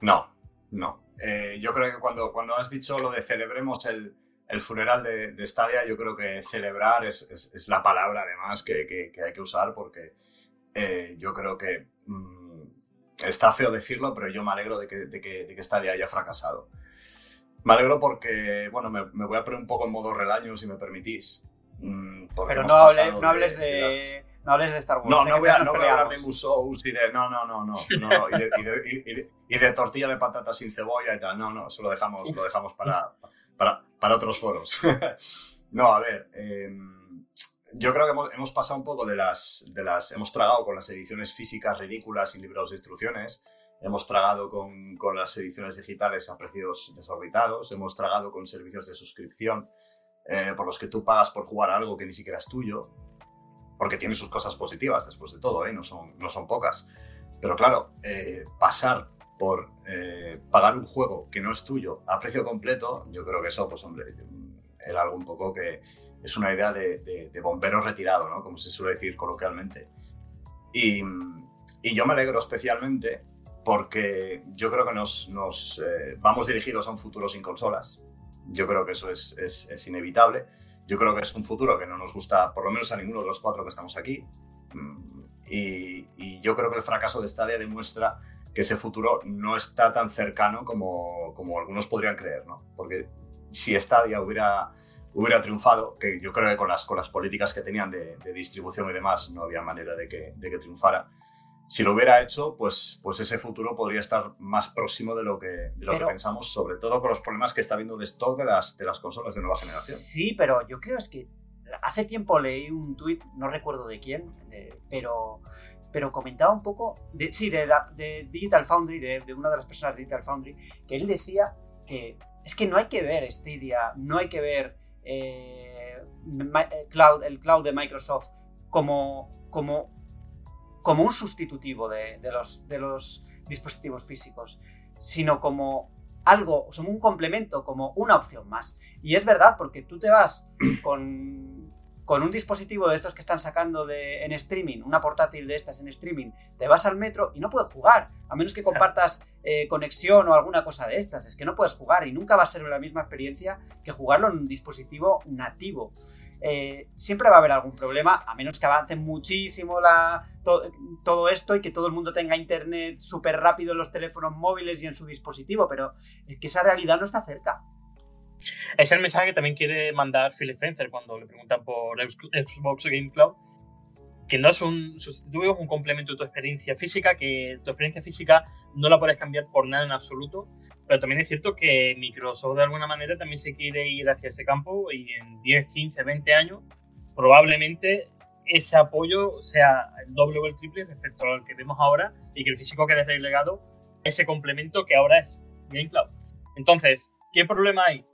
No, no. Eh, yo creo que cuando, cuando has dicho lo de celebremos el, el funeral de, de, Stadia, yo creo que celebrar es, es, la palabra además que, que, hay que usar porque eh, yo creo que mm, está feo decirlo, pero yo me alegro de que, de que, de que Stadia haya fracasado. Me alegro porque, bueno, me, me, voy a poner un poco en modo relaño, si me permitís. Mm, pero no, no hables de, no hables de Star Wars. No, no voy, a, no voy a hablar de Musous y de. No, no, no, no. no, y, de, y, de, y, de, tortilla de patatas sin cebolla y tal. No, no, eso lo dejamos, lo dejamos para, para, para otros foros. no, a ver. Eh, yo creo que hemos, hemos, pasado un poco de las, de las. Hemos tragado con las ediciones físicas ridículas y libros de instrucciones. Hemos tragado con, con las ediciones digitales a precios desorbitados. Hemos tragado con servicios de suscripción eh, por los que tú pagas por jugar algo que ni siquiera es tuyo. Porque tiene sus cosas positivas después de todo, ¿eh? no, son, no son pocas. Pero claro, eh, pasar por eh, pagar un juego que no es tuyo a precio completo, yo creo que eso, pues hombre, era algo un poco que es una idea de, bombero retirado, ¿no? Como se suele decir coloquialmente. Y, yo me alegro especialmente porque yo creo que nos, eh, vamos dirigidos a un futuro sin consolas. Yo creo que eso es, inevitable. Yo creo que es un futuro que no nos gusta, por lo menos a ninguno de los cuatro que estamos aquí. Mm, y, y yo creo que el fracaso de Stadia demuestra que ese futuro no está tan cercano como, como algunos podrían creer, ¿no? Porque si Stadia hubiera, hubiera triunfado, que yo creo que con las, con las políticas que tenían de, distribución y demás no había manera de que, de que, triunfara, si lo hubiera hecho, pues, pues ese futuro podría estar más próximo de lo que, de lo que pensamos, sobre todo con los problemas que está habiendo de stock de las, de las consolas de nueva generación. Sí, pero yo creo es que hace tiempo leí un tuit, no recuerdo de quién, pero pero comentaba un poco, de, sí, de, de Digital Foundry, de, una de las personas de Digital Foundry, que él decía que es que no hay que ver Stadia, no hay que ver eh, eh, el cloud de Microsoft como, como, como un sustitutivo de, los, de los dispositivos físicos, sino como algo, como un complemento, como una opción más. Y es verdad, porque tú te vas con con un dispositivo de estos que están sacando de, en streaming, una portátil de estas en streaming, te vas al metro y no puedes jugar, a menos que compartas eh, conexión o alguna cosa de estas, es que no puedes jugar y nunca va a ser la misma experiencia que jugarlo en un dispositivo nativo. Eh, siempre va a haber algún problema, a menos que avance muchísimo la, todo esto y que todo el mundo tenga internet súper rápido en los teléfonos móviles y en su dispositivo, pero es que esa realidad no está cerca. Es el mensaje que también quiere mandar Phil Spencer cuando le preguntan por Xbox Game Cloud, que no es un sustituto, es un complemento de tu experiencia física, que tu experiencia física no la puedes cambiar por nada en absoluto, pero también es cierto que Microsoft de alguna manera también se quiere ir hacia ese campo y en 10, 15, 20 años probablemente ese apoyo sea el doble o el triple respecto al que vemos ahora y que el físico quede relegado ese complemento que ahora es Game Cloud. Entonces, ¿qué problema hay?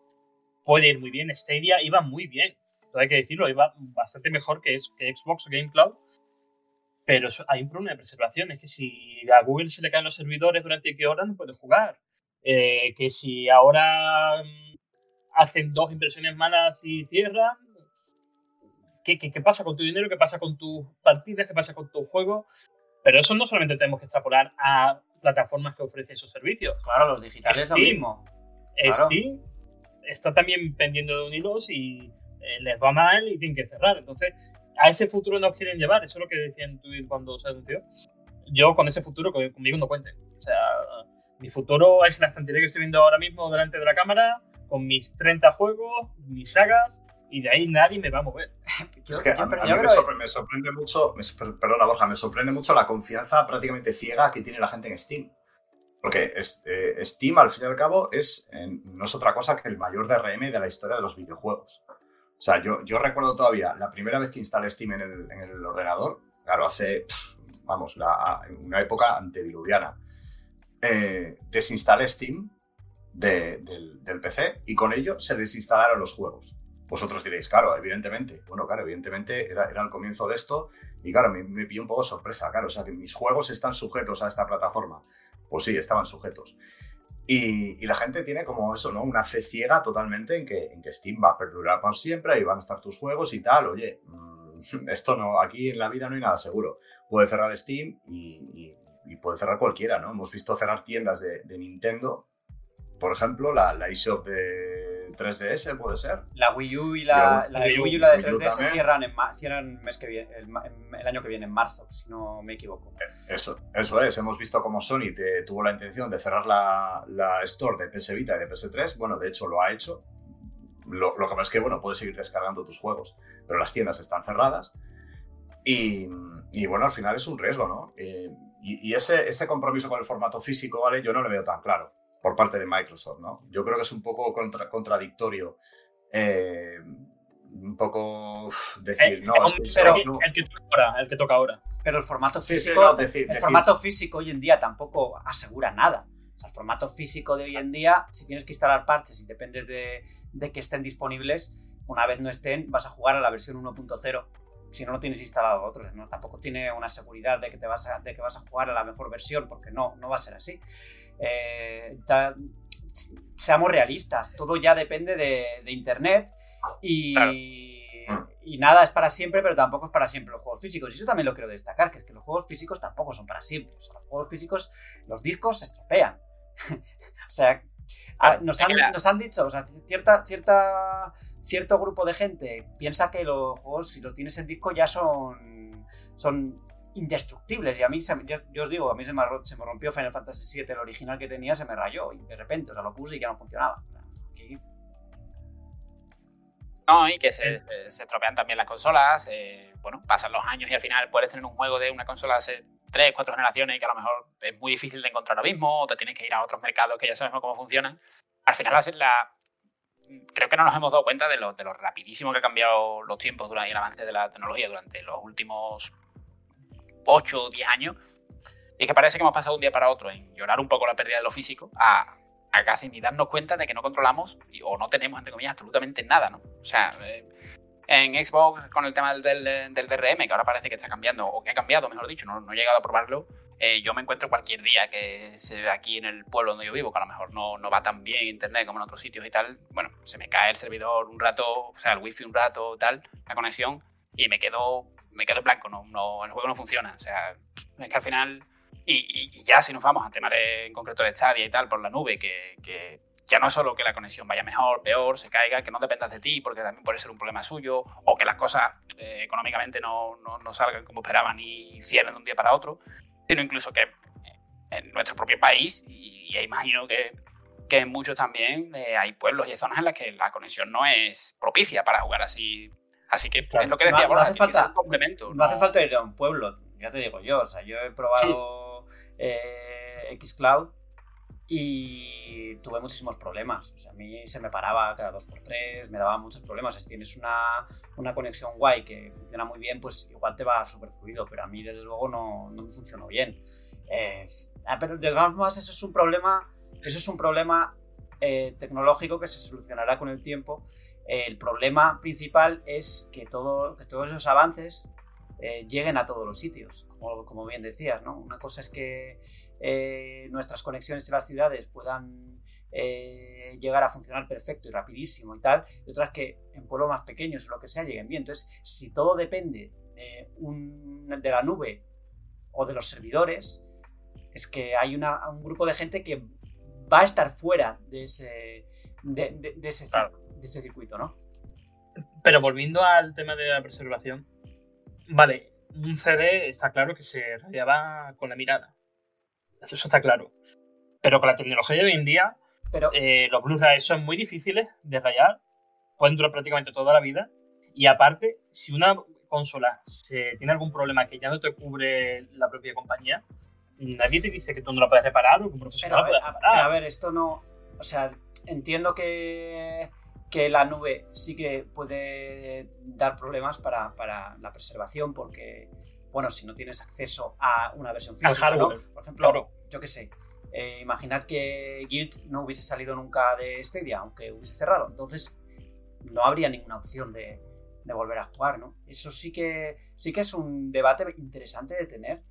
Puede ir muy bien. Stadia iba muy bien, todo hay que decirlo, iba bastante mejor que, que Xbox o Game Cloud. Pero hay un problema de preservación, es que si a Google se le caen los servidores durante qué hora no puede jugar. Eh, que si ahora mm, hacen dos inversiones malas y cierran, ¿qué, ¿qué, pasa con tu dinero? ¿Qué pasa con tus partidas? ¿Qué pasa con tu juego? Pero eso no solamente tenemos que extrapolar a plataformas que ofrecen esos servicios. Claro, los digitales es lo mismo. Steam está también pendiendo de un hilos y eh, les va mal y tienen que cerrar. Entonces, a ese futuro nos quieren llevar. Eso es lo que decía en Twitter cuando se anunció. Yo con ese futuro conmigo no cuenten. O sea, mi futuro es la estantería que estoy viendo ahora mismo delante de la cámara, con mis 30 juegos, mis sagas, y de ahí nadie me va a mover. es que a, mí me, sorprende, mucho, perdona Borja, me sorprende mucho la confianza prácticamente ciega que tiene la gente en Steam. Porque este, Steam, al fin y al cabo, es, no es otra cosa que el mayor DRM de la historia de los videojuegos. O sea, yo, yo recuerdo todavía la primera vez que instalé Steam en el, en el ordenador, claro, hace, vamos, la, una época antediluviana. Eh, desinstalé Steam del, del, PC y con ello se desinstalaron los juegos. Vosotros diréis, claro, evidentemente. Bueno, claro, evidentemente era, era el comienzo de esto y claro, me, me pilló un poco sorpresa, claro, o sea que mis juegos están sujetos a esta plataforma pues sí, estaban sujetos. Y, la gente tiene como eso, ¿no? Una fe ciega totalmente en que, en que Steam va a perdurar por siempre y van a estar tus juegos y tal. Oye, mm, esto no, aquí en la vida no hay nada seguro. Puede cerrar Steam y, puede cerrar cualquiera, ¿no? Hemos visto cerrar tiendas de, de Nintendo, por ejemplo, la, la eShop de 3DS, ¿puede ser? La Wii U y la, la, Wii U, la de 3DS cierran, en, cierran mes que viene, el, año que viene, en marzo, si no me equivoco. Eso, eso es, hemos visto como Sony tuvo la intención de cerrar la, la Store de PS Vita y de PS3, bueno, de hecho lo ha hecho. Lo, lo que pasa es que, bueno, puedes seguir descargando tus juegos, pero las tiendas están cerradas. Y, y bueno, al final es un riesgo, ¿no? Eh, y, y ese, ese compromiso con el formato físico, ¿vale? Yo no lo veo tan claro por parte de Microsoft, ¿no? Yo creo que es un poco contradictorio. Eh, un poco decir, eh, no, pero el que toca ahora, el que toca ahora. Pero el formato físico, el formato físico hoy en día tampoco asegura nada. O sea, el formato físico de hoy en día, si tienes que instalar parches y dependes de, de que estén disponibles, una vez no estén, vas a jugar a la versión 1.0 si no lo tienes instalado otros, ¿no? Tampoco tiene una seguridad de que, te vas a, de que vas a jugar a la mejor versión, porque no, no va a ser así. Eh, seamos realistas, todo ya depende de, Internet y, y, nada es para siempre, pero tampoco es para siempre los juegos físicos. Y eso también lo quiero destacar, que es que los juegos físicos tampoco son para siempre. los juegos físicos, los discos se estropean. o sea, nos, han, nos, han, dicho, o sea, cierta, cierta, cierto grupo de gente piensa que los juegos, si lo tienes en disco, ya son, son indestructibles. Y a mí, yo, os digo, a mí se me, rompió Final Fantasy VII, el original que tenía, se me rayó y de repente, o sea, lo puse y ya no funcionaba. No, y que se, se, estropean también las consolas. Eh, bueno, pasan los años y al final puedes tener un juego de una consola hace 3, 4 generaciones que a lo mejor es muy difícil de encontrar ahora mismo, o te tienes que ir a otros mercados que ya sabemos cómo funcionan. Al final, la, creo que no nos hemos dado cuenta de lo, rapidísimo que ha cambiado los tiempos durante, el avance de la tecnología durante los últimos 8 o 10 años. Y que parece que hemos pasado un día para otro en llorar un poco la pérdida de lo físico a, a casi ni darnos cuenta de que no controlamos o no tenemos, entre comillas, absolutamente nada, ¿no? O sea, eh, en Xbox con el tema del, del, DRM, que ahora parece que está cambiando, o que ha cambiado, mejor dicho, no, no he llegado a probarlo. Eh, yo me encuentro cualquier día que se aquí en el pueblo donde yo vivo, que a lo mejor no, no va tan bien internet como en otros sitios y tal. Bueno, se me cae el servidor un rato, o sea, el wifi un rato, tal, la conexión, y me quedo me quedo blanco, no, no, el juego no funciona. O sea, es que al final, y, ya si nos vamos a temas en concreto de Stadia y tal, por la nube, que, que, ya no es solo que la conexión vaya mejor, peor, se caiga, que no dependas de ti, porque también puede ser un problema suyo, o que las cosas eh, económicamente no, no, no, salgan como esperaban y cierren de un día para otro, sino incluso que en nuestro propio país, y, imagino que, que en muchos también eh, hay pueblos y zonas en las que la conexión no es propicia para jugar así Así que es lo que decía, no, no hace falta, complemento. No, hace falta ir a un pueblo, ya te digo yo. O sea, yo he probado eh, Xcloud y tuve muchísimos problemas. O sea, a mí se me paraba cada dos por tres, me daba muchos problemas. Si tienes una, una conexión guay que funciona muy bien, pues igual te va súper fluido, pero a mí desde luego no, no me funcionó bien. Eh, ah, pero de todas formas, eso es un problema, eso es un problema eh, tecnológico que se solucionará con el tiempo el problema principal es que, todo, que todos esos avances eh, lleguen a todos los sitios, como, bien decías, ¿no? Una cosa es que eh, nuestras conexiones en las ciudades puedan eh, llegar a funcionar perfecto y rapidísimo y tal, y otra es que en pueblos más pequeños o lo que sea lleguen bien. Entonces, si todo depende de, de la nube o de los servidores, es que hay un grupo de gente que va a estar fuera de ese, de, ese de ese circuito, ¿no? Pero volviendo al tema de la preservación, vale, un CD está claro que se rayaba con la mirada. Eso está claro. Pero con la tecnología de hoy en día, Pero... Eh, los Blu-ray son muy difíciles de rayar, pueden durar prácticamente toda la vida. Y aparte, si una consola se tiene algún problema que ya no te cubre la propia compañía, nadie te dice que tú no la puedes reparar o que un profesional puede reparar. a ver, esto no. O sea, entiendo que que la nube sí que puede dar problemas para, la preservación porque, bueno, si no tienes acceso a una versión física, por ejemplo, yo qué sé, eh, imaginad que Guild no hubiese salido nunca de Stadia, aunque hubiese cerrado, entonces no habría ninguna opción de, volver a jugar, ¿no? Eso sí que, sí que es un debate interesante de tener,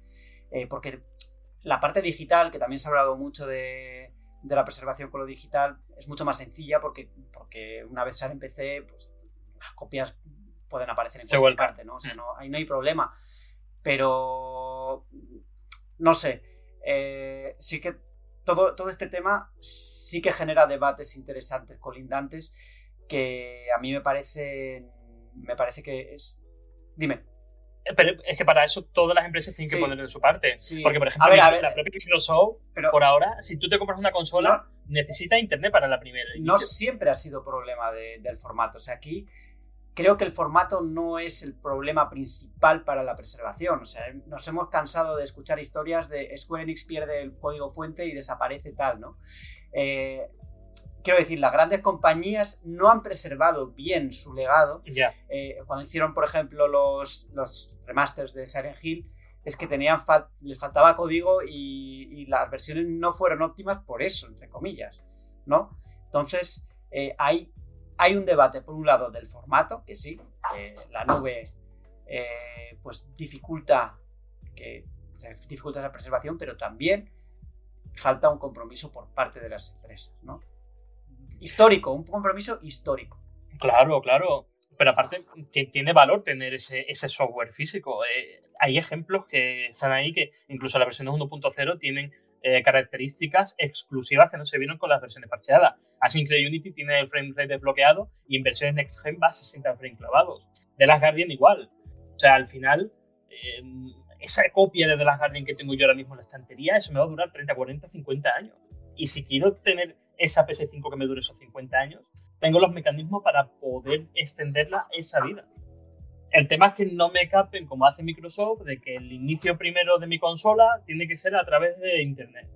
eh, porque la parte digital, que también se ha hablado mucho de, de la preservación con lo digital es mucho más sencilla porque, porque una vez sale en PC, pues las copias pueden aparecer en cualquier parte, ¿no? O sea, mm. no, ahí no hay problema. Pero, no sé, eh, sí que todo, todo este tema sí que genera debates interesantes, colindantes, que a mí me parece, me parece que es... Dime. Pero es que para eso todas las empresas tienen que poner de su parte. Porque, por ejemplo, la propia Microsoft, por ahora, si tú te compras una consola, necesita internet para la primera. No siempre ha sido problema del formato. O sea, aquí creo que el formato no es el problema principal para la preservación. O sea, nos hemos cansado de escuchar historias de Square Enix pierde el código fuente y desaparece tal, ¿no? Eh, quiero decir, las grandes compañías no han preservado bien su legado. Eh, cuando hicieron, por ejemplo, los, los remasters de Silent Hill, es que tenían les faltaba código y, las versiones no fueron óptimas por eso, entre comillas, ¿no? Entonces, eh, hay, hay un debate, por un lado, del formato, que sí, la nube eh, pues dificulta que dificulta la preservación, pero también falta un compromiso por parte de las empresas, ¿no? Histórico, un compromiso histórico. Claro, claro. Pero aparte, tiene valor tener ese, ese software físico. Eh, hay ejemplos que están ahí que incluso las versiones 1.0 tienen eh, características exclusivas que no se vieron con las versiones parcheadas. Assync Unity tiene el frame rate desbloqueado y en versiones Next Gen va a 60 frames clavados. De las Guardian igual. O sea, al final, eh, esa copia de The Last Guardian que tengo yo ahora mismo en la estantería, eso me va a durar 30, 40, 50 años. Y si quiero tener esa PS5 que me dure esos 50 años, tengo los mecanismos para poder extenderla esa vida. El tema es que no me capen, como hace Microsoft, de que el inicio primero de mi consola tiene que ser a través de Internet.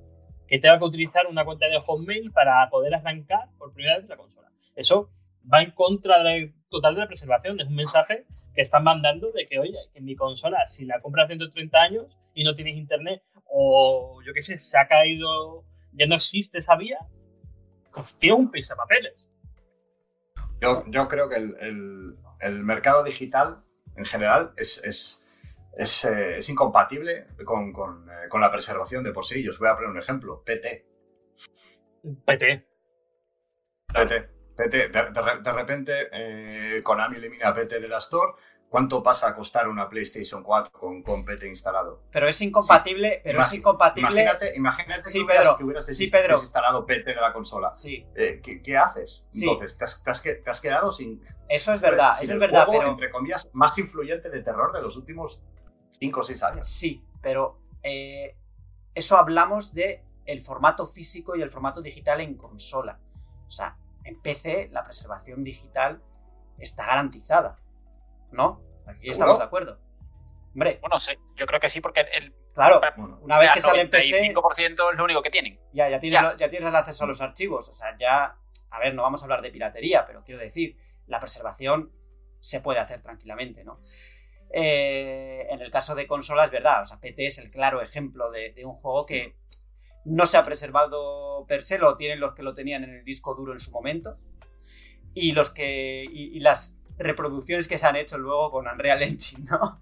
Que tenga que utilizar una cuenta de Hotmail para poder arrancar por primera vez la consola. Eso va en contra de, total de la preservación. Es un mensaje que están mandando de que, oye, que mi consola, si la compras dentro de 30 años y no tienes internet, o yo qué sé, se ha caído, ya no existe esa vía, tiene un papeles. Yo, yo creo que el, el, mercado digital en general es, es, es, eh, es incompatible con, con, eh, con, la preservación de por sí. Yo os voy a poner un ejemplo, PT. PT. PT. PT, de, repente eh, Konami elimina PT de la Store. ¿Cuánto pasa a costar una PlayStation 4 con, con PT instalado? Pero es incompatible, pero es incompatible. Imagínate, imagínate sí, que hubieras instalado PT de la consola. Sí. Eh, ¿qué, haces? Entonces, te has, te, has, quedado sin. Eso es verdad, eso es verdad. pero... Entre comillas, más influyente de terror de los últimos 5 o 6 años. Sí, pero eh, eso hablamos de el formato físico y el formato digital en consola. O sea, en PC la preservación digital está garantizada. ¿No? Aquí estamos de acuerdo. Hombre. Bueno, sí, yo creo que sí, porque el. Claro, una vez que sale en PC. 95% es lo único que tienen. Ya, ya tienes, ya. tienes el acceso a los archivos. O sea, ya. A ver, no vamos a hablar de piratería, pero quiero decir, la preservación se puede hacer tranquilamente, ¿no? Eh, en el caso de consolas, es verdad, o sea, PT es el claro ejemplo de, de un juego que no se ha preservado per se, lo tienen los que lo tenían en el disco duro en su momento. Y los que. y, las reproducciones que se han hecho luego con Unreal Engine, ¿no?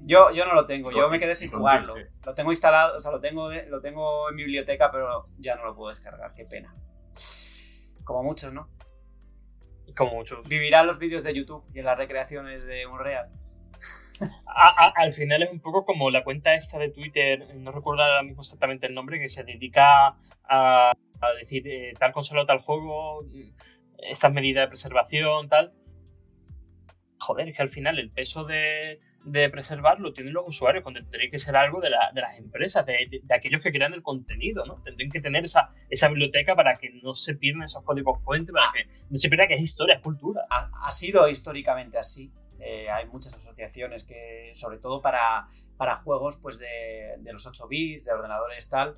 Yo, yo no lo tengo, yo me quedé sin jugarlo. Lo tengo instalado, o sea, lo tengo, lo tengo en mi biblioteca, pero ya no lo puedo descargar, qué pena. Como muchos, ¿no? Como muchos. Vivirán los vídeos de YouTube y en las recreaciones de Unreal al final es un poco como la cuenta esta de Twitter, no recuerdo ahora mismo exactamente el nombre, que se dedica a, decir eh, tal consola o tal juego, estas medidas de preservación, tal. Joder, es que al final el peso de, de preservar lo tienen los usuarios, cuando tendría que ser algo de, las empresas, de, aquellos que crean el contenido, ¿no? Tendrían que tener esa, esa biblioteca para que no se pierdan esos códigos fuentes, para que no se pierda que es historia, es cultura. ha sido históricamente así. Eh, hay muchas asociaciones que, sobre todo para, para juegos pues de, de, los 8 bits, de ordenadores tal,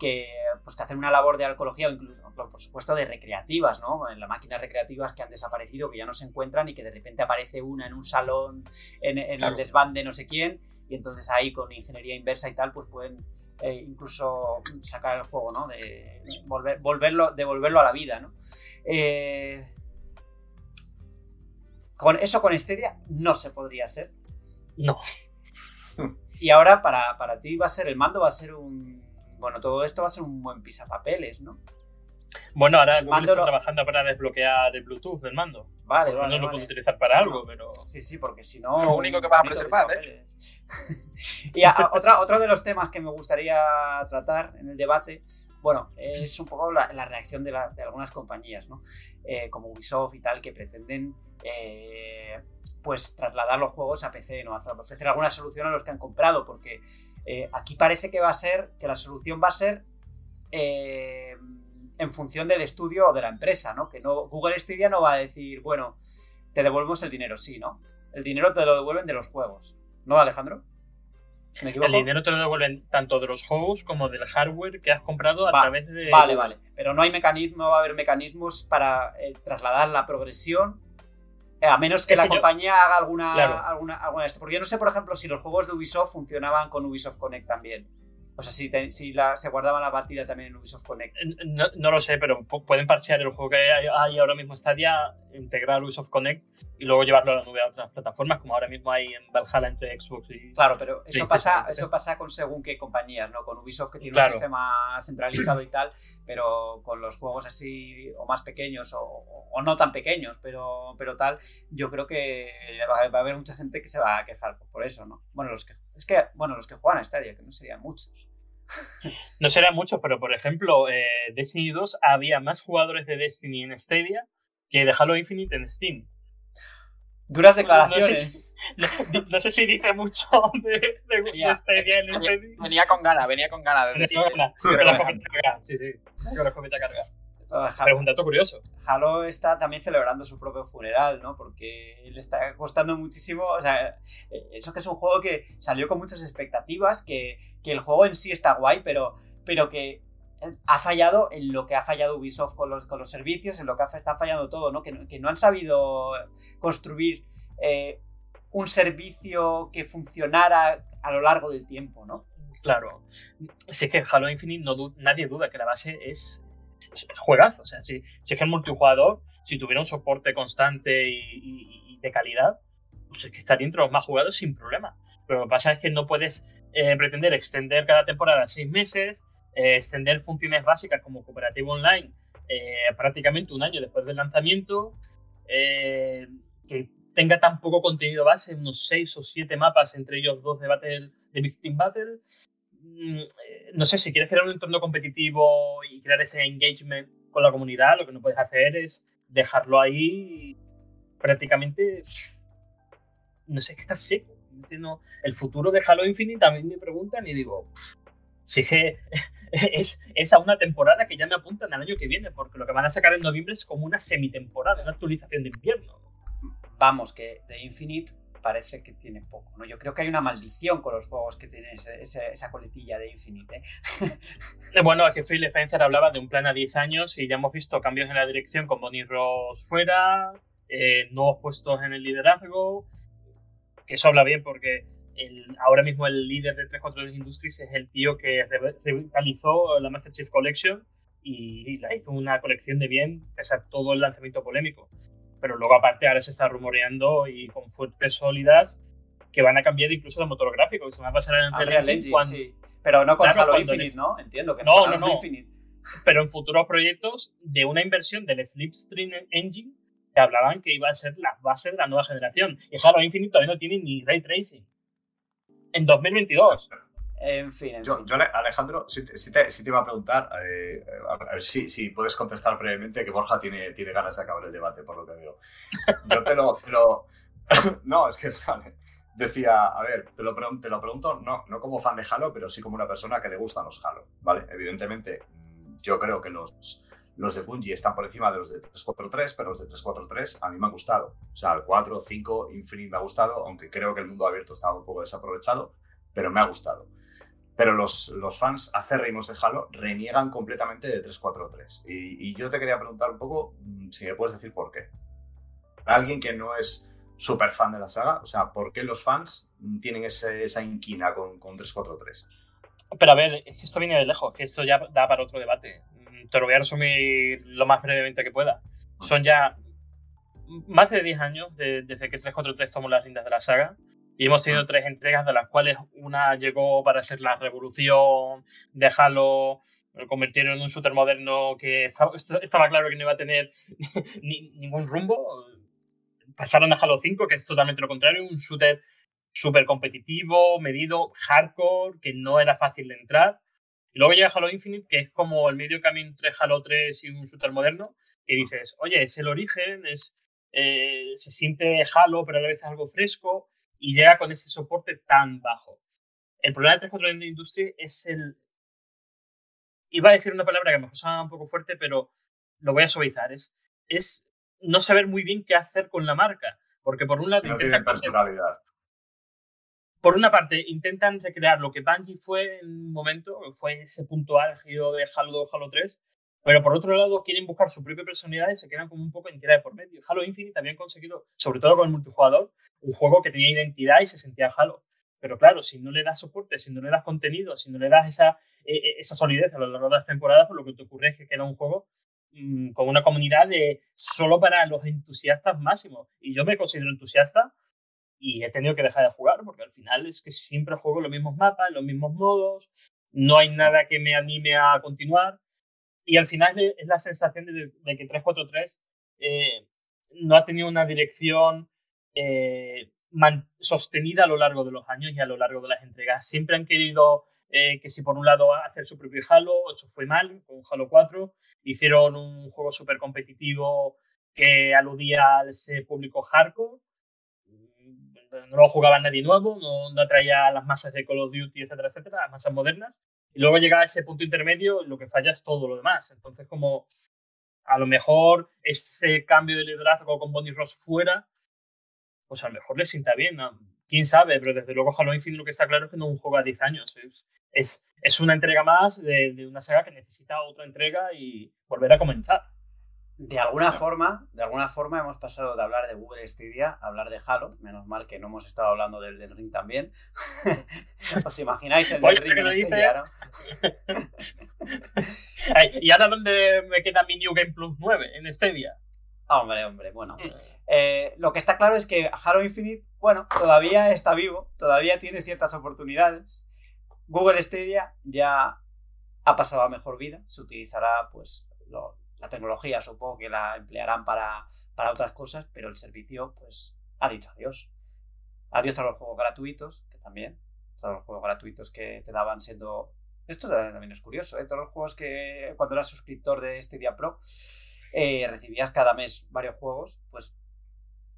que, pues, que hacen una labor de arqueología o incluso, por supuesto, de recreativas, ¿no? En las máquinas recreativas que han desaparecido, que ya no se encuentran y que de repente aparece una en un salón, en, el desván de no sé quién, y entonces ahí con ingeniería inversa y tal, pues pueden eh, incluso sacar el juego, ¿no? De volver, volverlo, devolverlo a la vida, ¿no? Eh, con eso con Stadia no se podría hacer. No. Y ahora para, para ti va a ser el mando, va a ser un. Bueno, todo esto va a ser un buen pisapapeles, ¿no? Bueno, ahora Google está trabajando para desbloquear el Bluetooth del mando. Vale, vale. No lo puedo utilizar para algo, pero. Sí, sí, porque si no. Lo único que vas a preservar, ¿eh? y otra, otro de los temas que me gustaría tratar en el debate bueno, es un poco la, reacción de, algunas compañías, ¿no? Eh, como Ubisoft y tal, que pretenden eh, pues trasladar los juegos a PC, ¿no? ofrecer alguna solución a los que han comprado, porque eh, aquí parece que va a ser, que la solución va a ser en función del estudio o de la empresa, ¿no? Que no, Google Stadia no va a decir, bueno, te devolvemos el dinero, sí, ¿no? El dinero te lo devuelven de los juegos, ¿no, Alejandro? el dinero te lo devuelven tanto de los juegos como del hardware que has comprado a través de. Vale, vale. Pero no hay mecanismo, va a haber mecanismos para eh, trasladar la progresión. A menos que la compañía haga alguna, alguna, alguna Porque yo no sé, por ejemplo, si los juegos de Ubisoft funcionaban con Ubisoft Connect también. O sea, si, te- si la- se guardaba la partida también en Ubisoft Connect. No, no lo sé, pero pu- pueden parchear el juego que hay, hay ahora mismo Stadia, integrar Ubisoft Connect y luego llevarlo a la nube a otras plataformas, como ahora mismo hay en Valhalla entre Xbox y. Claro, pero eso pasa, eso pasa con según qué compañías, ¿no? Con Ubisoft que tiene Claro. un sistema centralizado y tal, pero con los juegos así o más pequeños o, o no tan pequeños, pero, pero tal, yo creo que va, va a haber mucha gente que se va a quejar por eso, ¿no? Bueno, los que es que bueno, los que juegan a Stadia, que no serían muchos. No serán muchos, pero por ejemplo, eh, Destiny 2 había más jugadores de Destiny en Stadia que de Halo Infinite en Steam. Duras No sé declaraciones. No, no sé si dice mucho de, de, de Ya. Stadia en Stadia. Venía con ganas, venía con ganas. desde Venía con la- Sí, Sí, sí, con la escopeta cargada. Pero es un dato curioso. Halo está también celebrando su propio funeral, ¿no? Porque le está costando muchísimo. O sea, eh, eso que es un juego que salió con muchas expectativas, que, que el juego en sí está guay, pero, pero que ha fallado en lo que ha fallado Ubisoft con los, con los servicios, en lo que está fallando todo, ¿no? Que, no- que no han sabido construir eh, un servicio que funcionara a lo largo del tiempo, ¿no? Claro. Si es que Halo Infinite no nadie duda que la base es juegazo. O sea, si, es que el multijugador, si tuviera un soporte constante y, de calidad, pues es que estaría entre los más jugados sin problema. Pero lo que pasa es que no puedes eh, pretender extender cada temporada seis meses, eh, extender funciones básicas como cooperativo online eh, prácticamente un año después del lanzamiento, que tenga tan poco contenido base, unos seis o siete mapas, entre ellos dos de Battle, de Big Team Battle. Mm, eh, No sé, si quieres crear un entorno competitivo y crear ese engagement con la comunidad, lo que no puedes hacer es dejarlo ahí prácticamente. No sé, que está seco. no- el futuro de Halo Infinite también me preguntan y digo, si es que es, es a una temporada que ya me apuntan al año que viene, porque lo que van a sacar en noviembre es como una semitemporada, una actualización de invierno. Vamos, que de Infinite parece que tiene poco, ¿no? Yo creo que hay una maldición con los juegos que tienen ese- ese- esa coletilla de Infinite, ¿eh? Eh, Bueno, aquí Phil Spencer hablaba de un plan a 10 años y ya hemos visto cambios en la dirección con Bonnie Ross fuera, eh, nuevos puestos en el liderazgo, que eso habla bien porque el, ahora mismo el líder de 343 Industries es el tío que re- revitalizó la Master Chief Collection y la hizo una colección de bien, pese a todo el lanzamiento polémico. Pero luego aparte ahora se está rumoreando y con fuentes sólidas que van a cambiar incluso el motor gráfico, que se va a pasar en el Unreal Engine, cuando- sí. Pero no con Claro, Halo Infinite, eres- ¿no? Entiendo que No, con no, Halo no. Infinite. pero en futuros proyectos de una inversión del Slipstream Engine que hablaban que iba a ser la base de la nueva generación. Y Halo Infinite todavía no tiene ni Ray Tracing. En 2022. En fin, en Yo, fin. yo, Ale- Alejandro, si te, si te- si te iba a preguntar, eh, a ver si, si puedes contestar brevemente, que Borja tiene, tiene ganas de acabar el debate, por lo que veo. Yo te lo... lo- no, es que vale, decía, a ver, te lo, te lo pregunto, no, no como fan de Halo, pero sí como una persona que le gustan los Halo, ¿vale? Evidentemente, mm, yo creo que los, los de Bungie están por encima de los de 343, pero los de 343 a mí me han gustado. O sea, el 4, 5, Infinite me ha gustado, aunque creo que el mundo abierto estaba un poco desaprovechado, pero me ha gustado. Pero los, los fans acérrimos de Halo reniegan completamente de 343. Y, y yo te quería preguntar un poco mm, si me puedes decir por qué. Alguien que no es súper fan de la saga, o sea, ¿por qué los fans mm, tienen ese- esa inquina con, con 343? Pero a ver, esto viene de lejos, que esto ya da para otro debate. Mm, Te lo voy a resumir lo más brevemente que pueda. Son ya más de 10 años de- desde que 343 tomó las riendas de la saga. Y hemos tenido tres entregas, de las cuales una llegó para ser la revolución de Halo, lo convirtieron en un shooter moderno que estaba, estaba claro que no iba a tener ni- ningún rumbo. Pasaron a Halo 5, que es totalmente lo contrario, un shooter súper competitivo, medido, hardcore, que no era fácil de entrar. Y luego llega Halo Infinite, que es como el medio camino entre Halo 3 y un shooter moderno, y dices, oye, es el origen, es, eh, se siente Halo, pero a la vez es algo fresco, y llega con ese soporte tan bajo. El problema de 343 de Industry es el... Iba a decir una palabra que me suena un poco fuerte, pero lo voy a suavizar. Es, es no saber muy bien qué hacer con la marca. Porque por un lado No intentan tienen personalidad. por una parte, intentan recrear lo que Bungie fue en un momento, fue ese punto álgido de Halo 2, Halo 3, pero por otro lado quieren buscar su propia personalidad y se quedan como un poco en tira de por medio. Halo Infinite habían conseguido, sobre todo con el multijugador, un juego que tenía identidad y se sentía Halo. Pero claro, si no le das soporte, si no le das contenido, si no le das esa, eh, eh, esa solidez a lo largo de las temporadas, pues lo que te ocurre es que queda un juego mm, con una comunidad de solo para los entusiastas máximos. Y yo me considero entusiasta y he tenido que dejar de jugar porque al final es que siempre juego los mismos mapas, los mismos modos, no hay nada que me anime a continuar. Y al final es la sensación de, que 343 eh, no ha tenido una dirección eh, sostenida a lo largo de los años y a lo largo de las entregas. Siempre han querido eh, que si por un lado hacer su propio Halo, eso fue mal con Halo 4, hicieron un juego súper competitivo que aludía a ese público hardcore, no lo jugaba nadie nuevo, no, no atraía a las masas de Call of Duty, etcétera, etcétera, las masas modernas, y luego llega a ese punto intermedio, lo que falla es todo lo demás. Entonces, como a lo mejor ese cambio de liderazgo con Bonnie Ross fuera, pues a lo mejor le sienta bien. Quién sabe, pero desde luego Halo Infinite lo que está claro es que no es un juego a 10 años. Es, es, una entrega más de, de, una saga que necesita otra entrega y volver a comenzar de alguna forma, de alguna forma hemos pasado de hablar de Google Stadia a hablar de Halo. Menos mal que no hemos estado hablando del, del Ring también. ¿Os imagináis el del Ring en Stadia, ¿Y ahora dónde me queda mi New Game Plus 9 en Stadia? Hombre, hombre, bueno. Mm. Eh, lo que está claro es que Halo Infinite, bueno, todavía está vivo, todavía tiene ciertas oportunidades. Google Stadia ya ha pasado a mejor vida, se utilizará pues lo, la tecnología supongo que la emplearán para, otras cosas, pero el servicio pues ha dicho adiós. Adiós a los juegos gratuitos, que también, todos los juegos gratuitos que te daban siendo... Esto también es curioso, ¿eh? Todos los juegos que cuando eras suscriptor de este Día Pro eh, recibías cada mes varios juegos, pues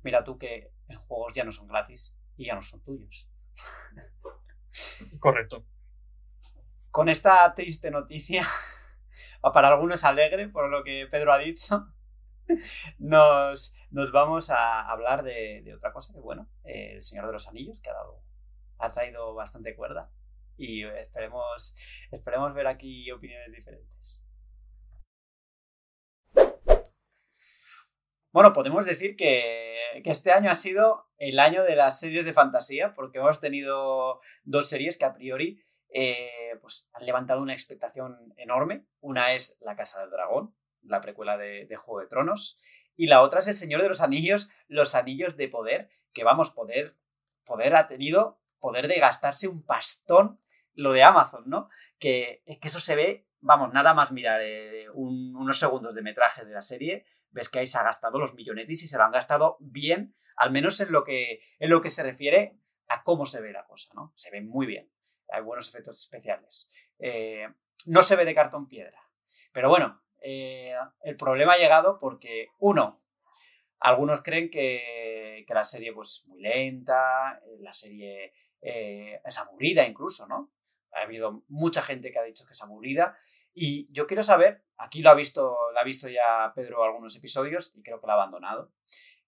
mira tú que esos juegos ya no son gratis y ya no son tuyos. Correcto. Con esta triste noticia para algunos alegre por lo que Pedro ha dicho, nos, vamos a hablar de, otra cosa que, bueno, El Señor de los Anillos, que ha, dado, ha traído bastante cuerda y esperemos, esperemos ver aquí opiniones diferentes. Bueno, podemos decir que, que, este año ha sido el año de las series de fantasía, porque hemos tenido dos series que a priori eh, pues han levantado una expectación enorme. Una es La Casa del Dragón, la precuela de, Juego de Tronos, y la otra es El Señor de los Anillos, Los Anillos de Poder, que vamos, poder, poder ha tenido poder de gastarse un pastón lo de Amazon, ¿no? Que, eso se ve, vamos, nada más mirar eh, unos segundos de metraje de la serie, ves que ahí se ha gastado los millonetis y se lo han gastado bien, al menos en lo que, en lo que se refiere a cómo se ve la cosa, ¿no? Se ve muy bien hay buenos efectos especiales. Eh, no se ve de cartón piedra. Pero bueno, eh, el problema ha llegado porque, uno, algunos creen que, la serie pues, es muy lenta, eh, la serie es aburrida incluso, ¿no? Ha habido mucha gente que ha dicho que es aburrida. Y yo quiero saber, aquí lo ha visto, lo ha visto ya Pedro algunos episodios y creo que lo ha abandonado,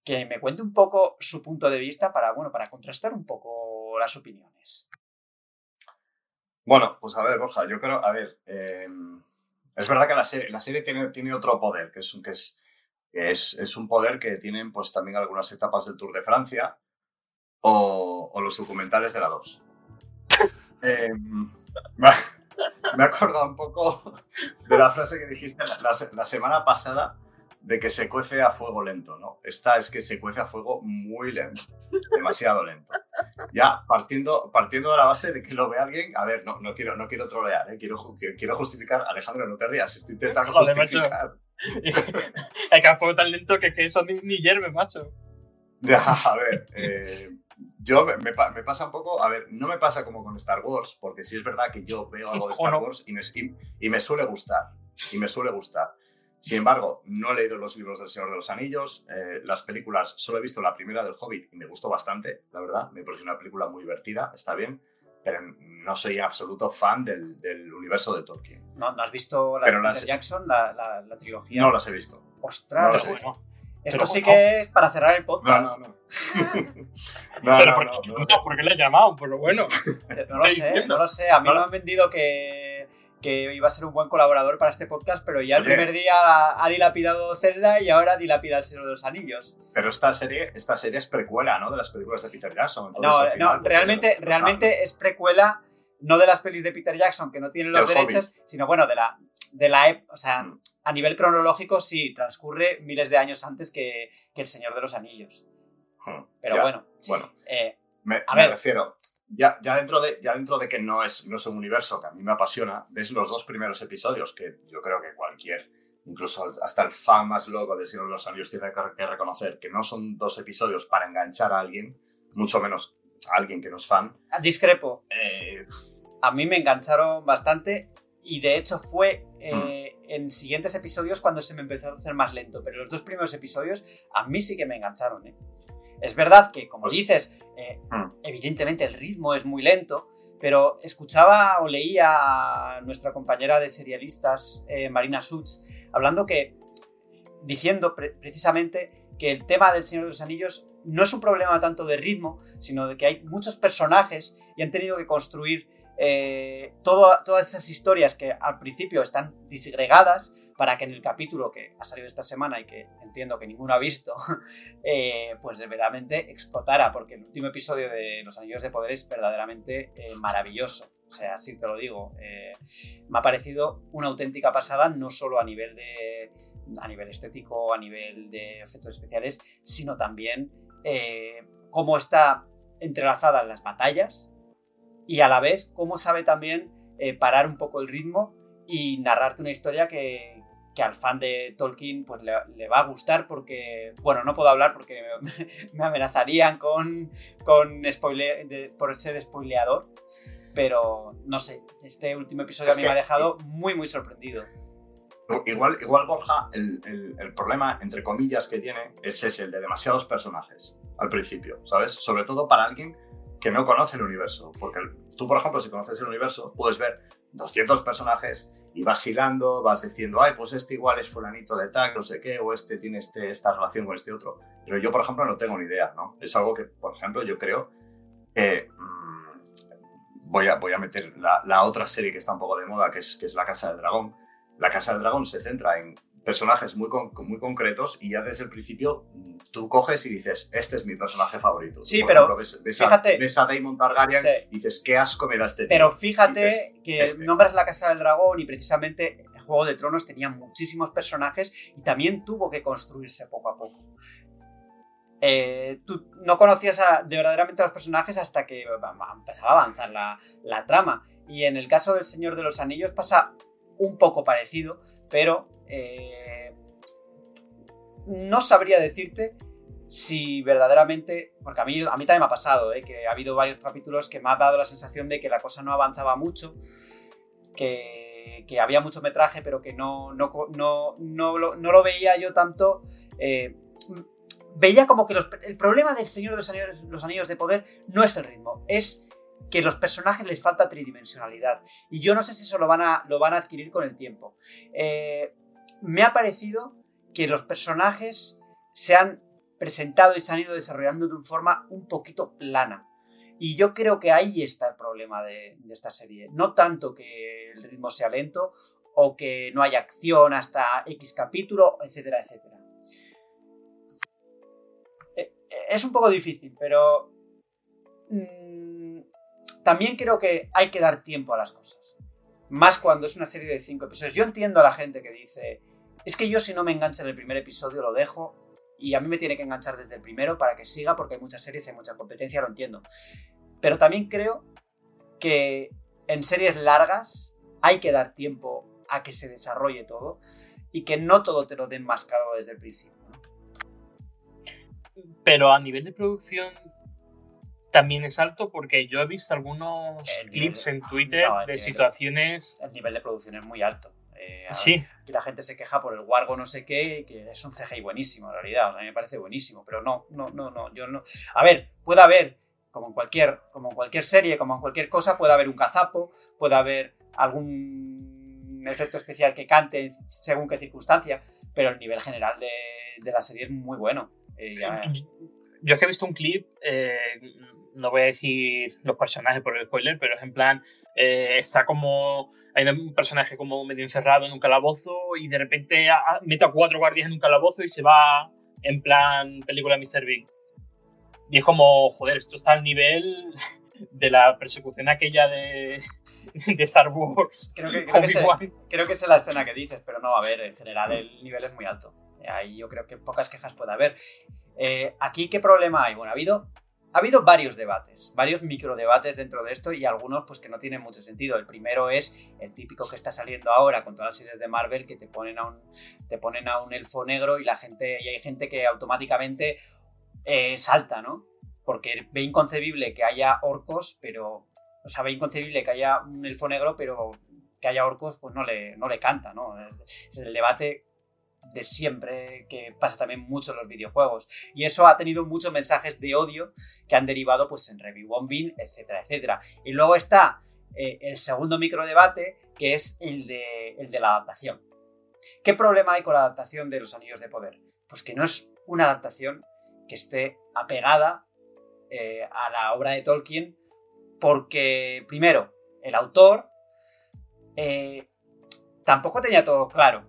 que me cuente un poco su punto de vista para, bueno, para contrastar un poco las opiniones. Bueno, pues a ver, Borja, yo creo, a ver, eh, es verdad que la serie, la serie tiene, tiene, otro poder, que, es, que es, es, es, un poder que tienen pues también algunas etapas del Tour de Francia o, o los documentales de la 2. Eh, me, he acordado un poco de la frase que dijiste la, la semana pasada de que se cuece a fuego lento, ¿no? Esta es que se cuece a fuego muy lento, demasiado lento. Ya partiendo, partiendo de la base de que lo ve alguien, a ver, no, no, quiero, no quiero trolear, ¿eh? quiero, quiero justificar, Alejandro, no te rías, estoy intentando justificar. Hay que a fuego tan lento que, que eso ni, ni hierve, macho. Ya, a ver, eh, yo me, me, pasa un poco, a ver, no me pasa como con Star Wars, porque sí es verdad que yo veo algo de Star Wars y me, y me suele gustar, y me suele gustar. Sin embargo, no he leído los libros del Señor de los Anillos, eh, las películas, solo he visto la primera del Hobbit y me gustó bastante, la verdad, me pareció una película muy divertida, está bien, pero no soy absoluto fan del, del universo de Tolkien. ¿No, ¿No, has visto la de Peter Jackson, la, la, trilogía? No las he visto. ¡Ostras! Esto sí que es para cerrar el podcast. No, no, no. no, pero no, no, ¿por qué le he llamado? Pero bueno. No lo sé, no lo sé. A mí me han vendido que que iba a ser un buen colaborador para este podcast, pero ya el primer día ha, dilapidado Zelda y ahora dilapida el Señor de los Anillos. Pero esta serie, esta serie es precuela, ¿no? De las películas de Peter Jackson. Entonces, No, al final, no, pues, realmente, está- realmente es precuela no de las pelis de Peter Jackson, que no tienen los derechos, sino bueno, de la, de la o sea, Mm. a nivel cronológico sí, transcurre miles de años antes que, que El Señor de los Anillos. Hmm, Pero ya, bueno, Bueno, eh, me, A me ver. refiero. Ya, ya, dentro de, ya dentro de que no es, no es un universo que a mí me apasiona, ves los dos primeros episodios que yo creo que cualquier, incluso hasta el fan más loco de Señor de los Anillos tiene que, reconocer que no son dos episodios para enganchar a alguien, mucho menos a alguien que no es fan. discrepo. Eh, A mí me engancharon bastante y de hecho fue eh, Mm. en siguientes episodios cuando se me empezó a hacer más lento, pero los dos primeros episodios a mí sí que me engancharon. ¿eh? Es verdad que, como Pues- dices, eh, Mm. evidentemente el ritmo es muy lento, pero escuchaba o leía a nuestra compañera de serialistas, eh, Marina Such, hablando que, diciendo pre- precisamente que el tema del Señor de los Anillos no es un problema tanto de ritmo, sino de que hay muchos personajes y han tenido que construir eh, todas esas historias que al principio están disgregadas para que en el capítulo que ha salido esta semana y que entiendo que ninguno ha visto, eh, pues verdaderamente explotara, porque el último episodio de Los Anillos de Poder es verdaderamente eh, maravilloso. O sea, así te lo digo. Me ha parecido una auténtica pasada, no solo a nivel de a nivel estético, a nivel de efectos especiales, sino también cómo está entrelazada en las batallas y a la vez cómo sabe también eh, parar un poco el ritmo y narrarte una historia que, que al fan de Tolkien pues le, le va a gustar porque, bueno, no puedo hablar porque me, me amenazarían con, con spoile- de- por ser spoileador, pero no sé, este último episodio Es a mí me ha dejado muy, muy sorprendido. Igual, igual Borja, el, el- el problema, entre comillas, que tiene es ese, el de demasiados personajes al principio, ¿sabes? Sobre todo para alguien que no conoce el universo. Porque tú, por ejemplo, si conoces el universo, puedes ver 200 personajes y vas hilando, vas diciendo, ay, pues este igual es fulanito de tal, no sé qué, o este tiene este, esta relación con este otro. Pero yo, por ejemplo, no tengo ni idea, ¿no? Es algo que, por ejemplo, yo creo que... mm, voy, a, voy a meter la, la otra serie que está un poco de moda, que es, que es La Casa del Dragón. La Casa del Dragón se centra en personajes muy, con- muy concretos y ya desde el principio mm, tú coges y dices, este es mi personaje favorito. Sí, por pero ejemplo, ves, ves a, fíjate. ves a Daemon Targaryen Sí. y dices, qué asco me da este tío". Pero fíjate Dices, que este. nombras la Casa del Dragón y precisamente el Juego de Tronos tenía muchísimos personajes y también tuvo que construirse poco a poco. Eh, tú no conocías a- de verdaderamente a los personajes hasta que empezaba a avanzar la, la trama. Y en el caso del Señor de los Anillos pasa un poco parecido, pero eh, no sabría decirte si verdaderamente, porque a mí, a mí también me ha pasado, ¿eh? que ha habido varios capítulos que me ha dado la sensación de que la cosa no avanzaba mucho, que, había mucho metraje, pero que no, no, no, no, lo, veía yo tanto. eh, veía como que el problema del Señor de los Anillos, los Anillos de Poder no es el ritmo, es que los personajes les falta tridimensionalidad. Y yo no sé si eso lo van a, lo van a adquirir con el tiempo. Eh, me ha parecido que los personajes se han presentado y se han ido desarrollando de una forma un poquito plana. Y yo creo que ahí está el problema de, esta serie. No tanto que el ritmo sea lento o que no haya acción hasta X capítulo, etcétera, etcétera. Eh, Es un poco difícil, pero mm, también creo que hay que dar tiempo a las cosas. Más cuando es una serie de cinco episodios. Yo entiendo a la gente que dice, es que yo si no me engancha en el primer episodio lo dejo y a mí me tiene que enganchar desde el primero para que siga porque hay muchas series, hay mucha competencia, lo entiendo. Pero también creo que en series largas hay que dar tiempo a que se desarrolle todo y que no todo te lo den mascado desde el principio. Pero a nivel de producción también es alto porque yo he visto algunos El clips en Twitter no, de situaciones... El nivel de producción es muy alto. Eh, Sí, Aquí la gente se queja por el Wargo no sé qué, que es un CGI buenísimo, en realidad. O sea, a mí me parece buenísimo, pero no, no, no, no, yo no. A ver, puede haber, como en cualquier, como en cualquier serie, como en cualquier cosa, puede haber un cazapo, puede haber algún efecto especial que cante según qué circunstancia, pero el nivel general de, de la serie es muy bueno. Eh, ya- Yo es que he visto un clip, eh, no voy a decir los personajes por el spoiler, pero es en plan, eh, está como, hay un personaje como medio encerrado en un calabozo y de repente mete a cuatro guardias en un calabozo y se va en plan película Mr. Big. Y es como, joder, esto está al nivel de la persecución aquella de, de Star Wars. Creo que, creo, que es la escena que dices, pero no, a ver, en general el nivel es muy alto. Ahí yo creo que pocas quejas puede haber. Eh, aquí, ¿qué problema hay? Bueno, ha habido, ha habido varios debates, varios microdebates dentro de esto y algunos pues que no tienen mucho sentido. El primero es el típico que está saliendo ahora con todas las series de Marvel que te ponen a un, te ponen a un elfo negro y la gente, y hay gente que automáticamente eh, salta, ¿no? Porque ve inconcebible que haya orcos, pero. O sea, ve inconcebible que haya un elfo negro, pero que haya orcos, pues no le, no le canta, ¿no? Es el debate de siempre que pasa también mucho en los videojuegos. Y eso ha tenido muchos mensajes de odio que han derivado pues en Review Bombing, etcétera, etcétera. Y luego está eh, el segundo microdebate, que es el de, el de la adaptación. ¿Qué problema hay con la adaptación de Los Anillos de Poder? Pues que no es una adaptación que esté apegada eh, a la obra de Tolkien, porque, primero, el autor eh, tampoco tenía todo claro.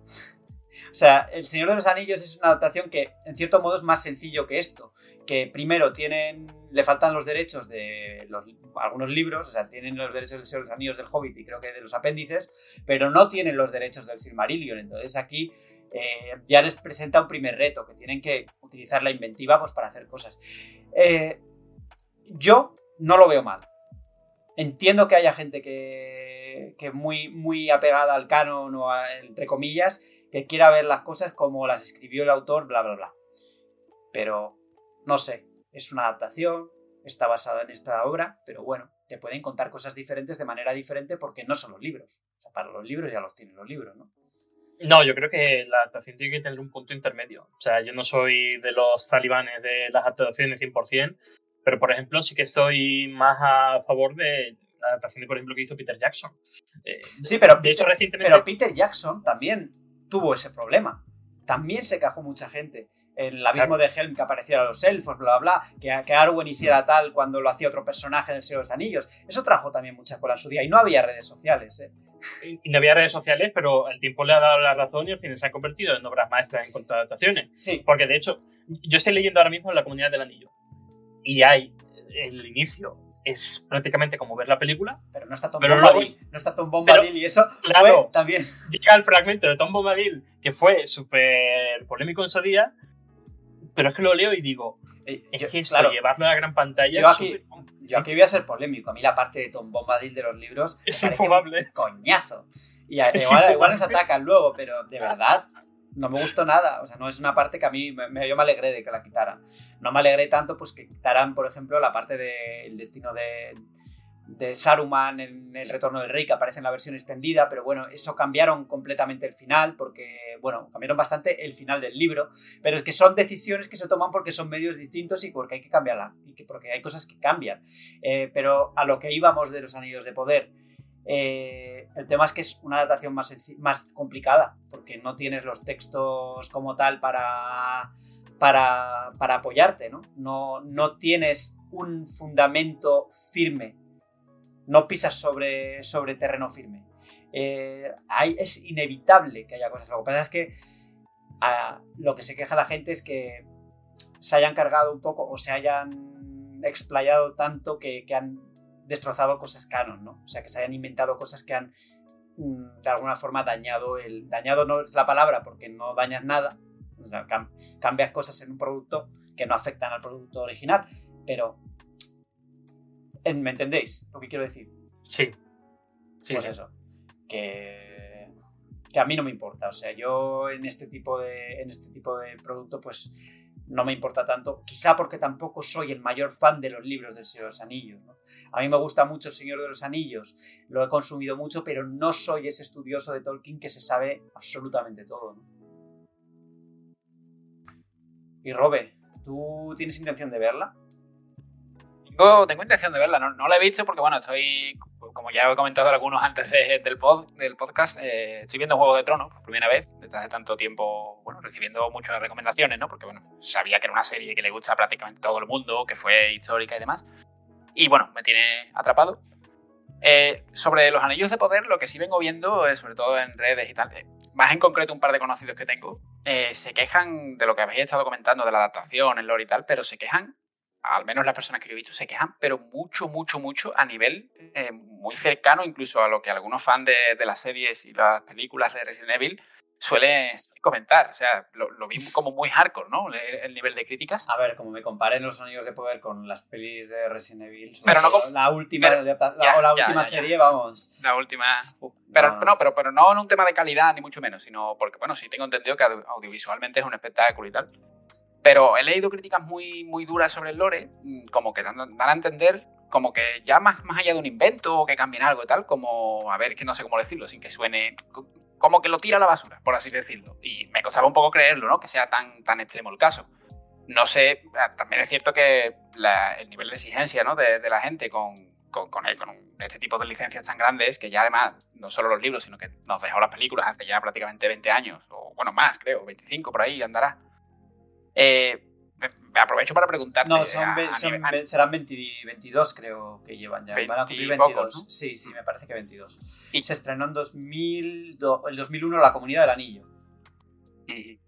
O sea, El Señor de los Anillos es una adaptación que, en cierto modo, es más sencillo que esto. Que primero tienen. Le faltan los derechos de algunos libros, o sea, tienen los derechos del Señor de los Anillos del Hobbit y creo que de los apéndices, pero no tienen los derechos del Silmarillion. Entonces aquí eh, ya les presenta un primer reto, que tienen que utilizar la inventiva pues, para hacer cosas. Eh, yo no lo veo mal. Entiendo que haya gente que, que muy, muy apegada al canon o entre comillas, que quiera ver las cosas como las escribió el autor, bla, bla, bla. Pero, no sé, es una adaptación, está basada en esta obra, pero bueno, te pueden contar cosas diferentes de manera diferente porque no son los libros. O sea, para los libros ya los tienen los libros, ¿no? No, yo creo que la adaptación tiene que tener un punto intermedio. O sea, yo no soy de los talibanes de las adaptaciones 100%, pero por ejemplo sí que estoy más a favor de la adaptación, por ejemplo, que hizo Peter Jackson. Eh, sí, pero, de hecho, recientemente... pero Peter Jackson también tuvo ese problema. También se cajó mucha gente. El abismo de Helm que apareciera los elfos, bla, bla, bla, que, que Arwen hiciera tal cuando lo hacía otro personaje en el Señor de los Anillos. Eso trajo también mucha cola en su día. Y no había redes sociales, ¿eh? Y no había redes sociales, pero el tiempo le ha dado la razón y al final se ha convertido en obras maestras en cuanto a adaptaciones. Sí. Porque de hecho, yo estoy leyendo ahora mismo en la comunidad del anillo. Y hay el inicio es prácticamente como ver la película. Pero no está Tom Bombadil. no está Tom Bombadil y eso claro, también. Llega el fragmento de Tom Bombadil que fue súper polémico en su día, pero es que lo leo y digo, eh, es que claro, llevarlo a la gran pantalla yo aquí, yo aquí voy a ser polémico. A mí la parte de Tom Bombadil de los libros es infumable. coñazo. Y igual, igual nos atacan luego, pero de verdad no me gustó nada. O sea, no es una parte que a mí me, yo me alegré de que la quitaran. No me alegré tanto, pues que quitaran, por ejemplo, la parte del destino de, de Saruman en El Retorno del Rey, que aparece en la versión extendida, pero bueno, eso cambiaron completamente el final, porque, bueno, cambiaron bastante el final del libro, pero es que son decisiones que se toman porque son medios distintos y porque hay que cambiarla, y que porque hay cosas que cambian. Eh, pero a lo que íbamos de los Anillos de Poder, eh, el tema es que es una adaptación más, complicada, porque no tienes los textos como tal para, para, apoyarte, ¿no? ¿no? Tienes un fundamento firme, no pisas sobre, sobre terreno firme. Eh, es inevitable que haya cosas. Lo que pasa es que lo que se queja la gente es que se hayan cargado un poco o se hayan explayado tanto que han destrozado cosas canon, ¿no? O sea, que se hayan inventado cosas que han mm, de alguna forma dañado el... Dañado no es la palabra porque no dañas nada, o sea, cambias cosas en un producto que no afectan al producto original, pero... ¿Me entendéis lo que quiero decir? Sí. sí pues eso. Que, que a mí no me importa. O sea, yo en este tipo de, en este tipo de producto, pues no me importa tanto, quizá porque tampoco soy el mayor fan de los libros del Señor de los Anillos. A mí me gusta mucho El Señor de los Anillos, lo he consumido mucho, pero no soy ese estudioso de Tolkien que se sabe absolutamente todo. Y Robe, ¿tú tienes intención de verla? Tengo, tengo intención de verla, no, la he visto porque, bueno, estoy, como ya he comentado algunos antes del, pod, del podcast, eh, estoy viendo Juego de Tronos por primera vez, desde hace tanto tiempo, bueno, recibiendo muchas recomendaciones, ¿no? Porque, bueno, sabía que era una serie que le gusta a prácticamente todo el mundo, que fue histórica y demás. Y, bueno, me tiene atrapado. Eh, sobre los anillos de poder, lo que sí vengo viendo, sobre todo en redes y tal, más en concreto un par de conocidos que tengo, se quejan de lo que habéis estado comentando, de la adaptación, el lore y tal, pero se quejan al menos las personas que yo he visto se quejan, pero mucho, mucho, mucho a nivel eh, muy cercano incluso a lo que algunos fans de, las series y las películas de Resident Evil suelen comentar. O sea, lo, vi como muy hardcore, ¿no? El, nivel de críticas. A ver, como me comparen los sonidos de poder con las pelis de Resident Evil. Pero no la última, o la última serie, vamos. La última. Pero no. pero, pero no en un tema de calidad, ni mucho menos, sino porque, bueno, sí tengo entendido que audiovisualmente es un espectáculo y tal. Pero he leído críticas muy, muy duras sobre el lore, mm, como que dan, a entender como que ya más, más allá de un invento o que cambien algo y tal, como, a ver, que no sé cómo decirlo, sin que suene, como que lo tira a la basura, por así decirlo. Y me costaba un poco creerlo, ¿no? Que sea tan, tan extremo el caso. No sé, ah, también es cierto que el nivel de exigencia ¿no? de, la gente con, con, con, este tipo de licencias tan grandes, que ya además no solo los libros, sino que nos dejó las películas hace ya prácticamente 20 años, o bueno, más creo, 25 por ahí andará. Eh, aprovecho para preguntarte. No, serán 22, creo que llevan ya. Van a cumplir 22. Sí, sí, me parece que 22. Y se estrenó en 2000, el 2001 La Comunidad del Anillo. Y,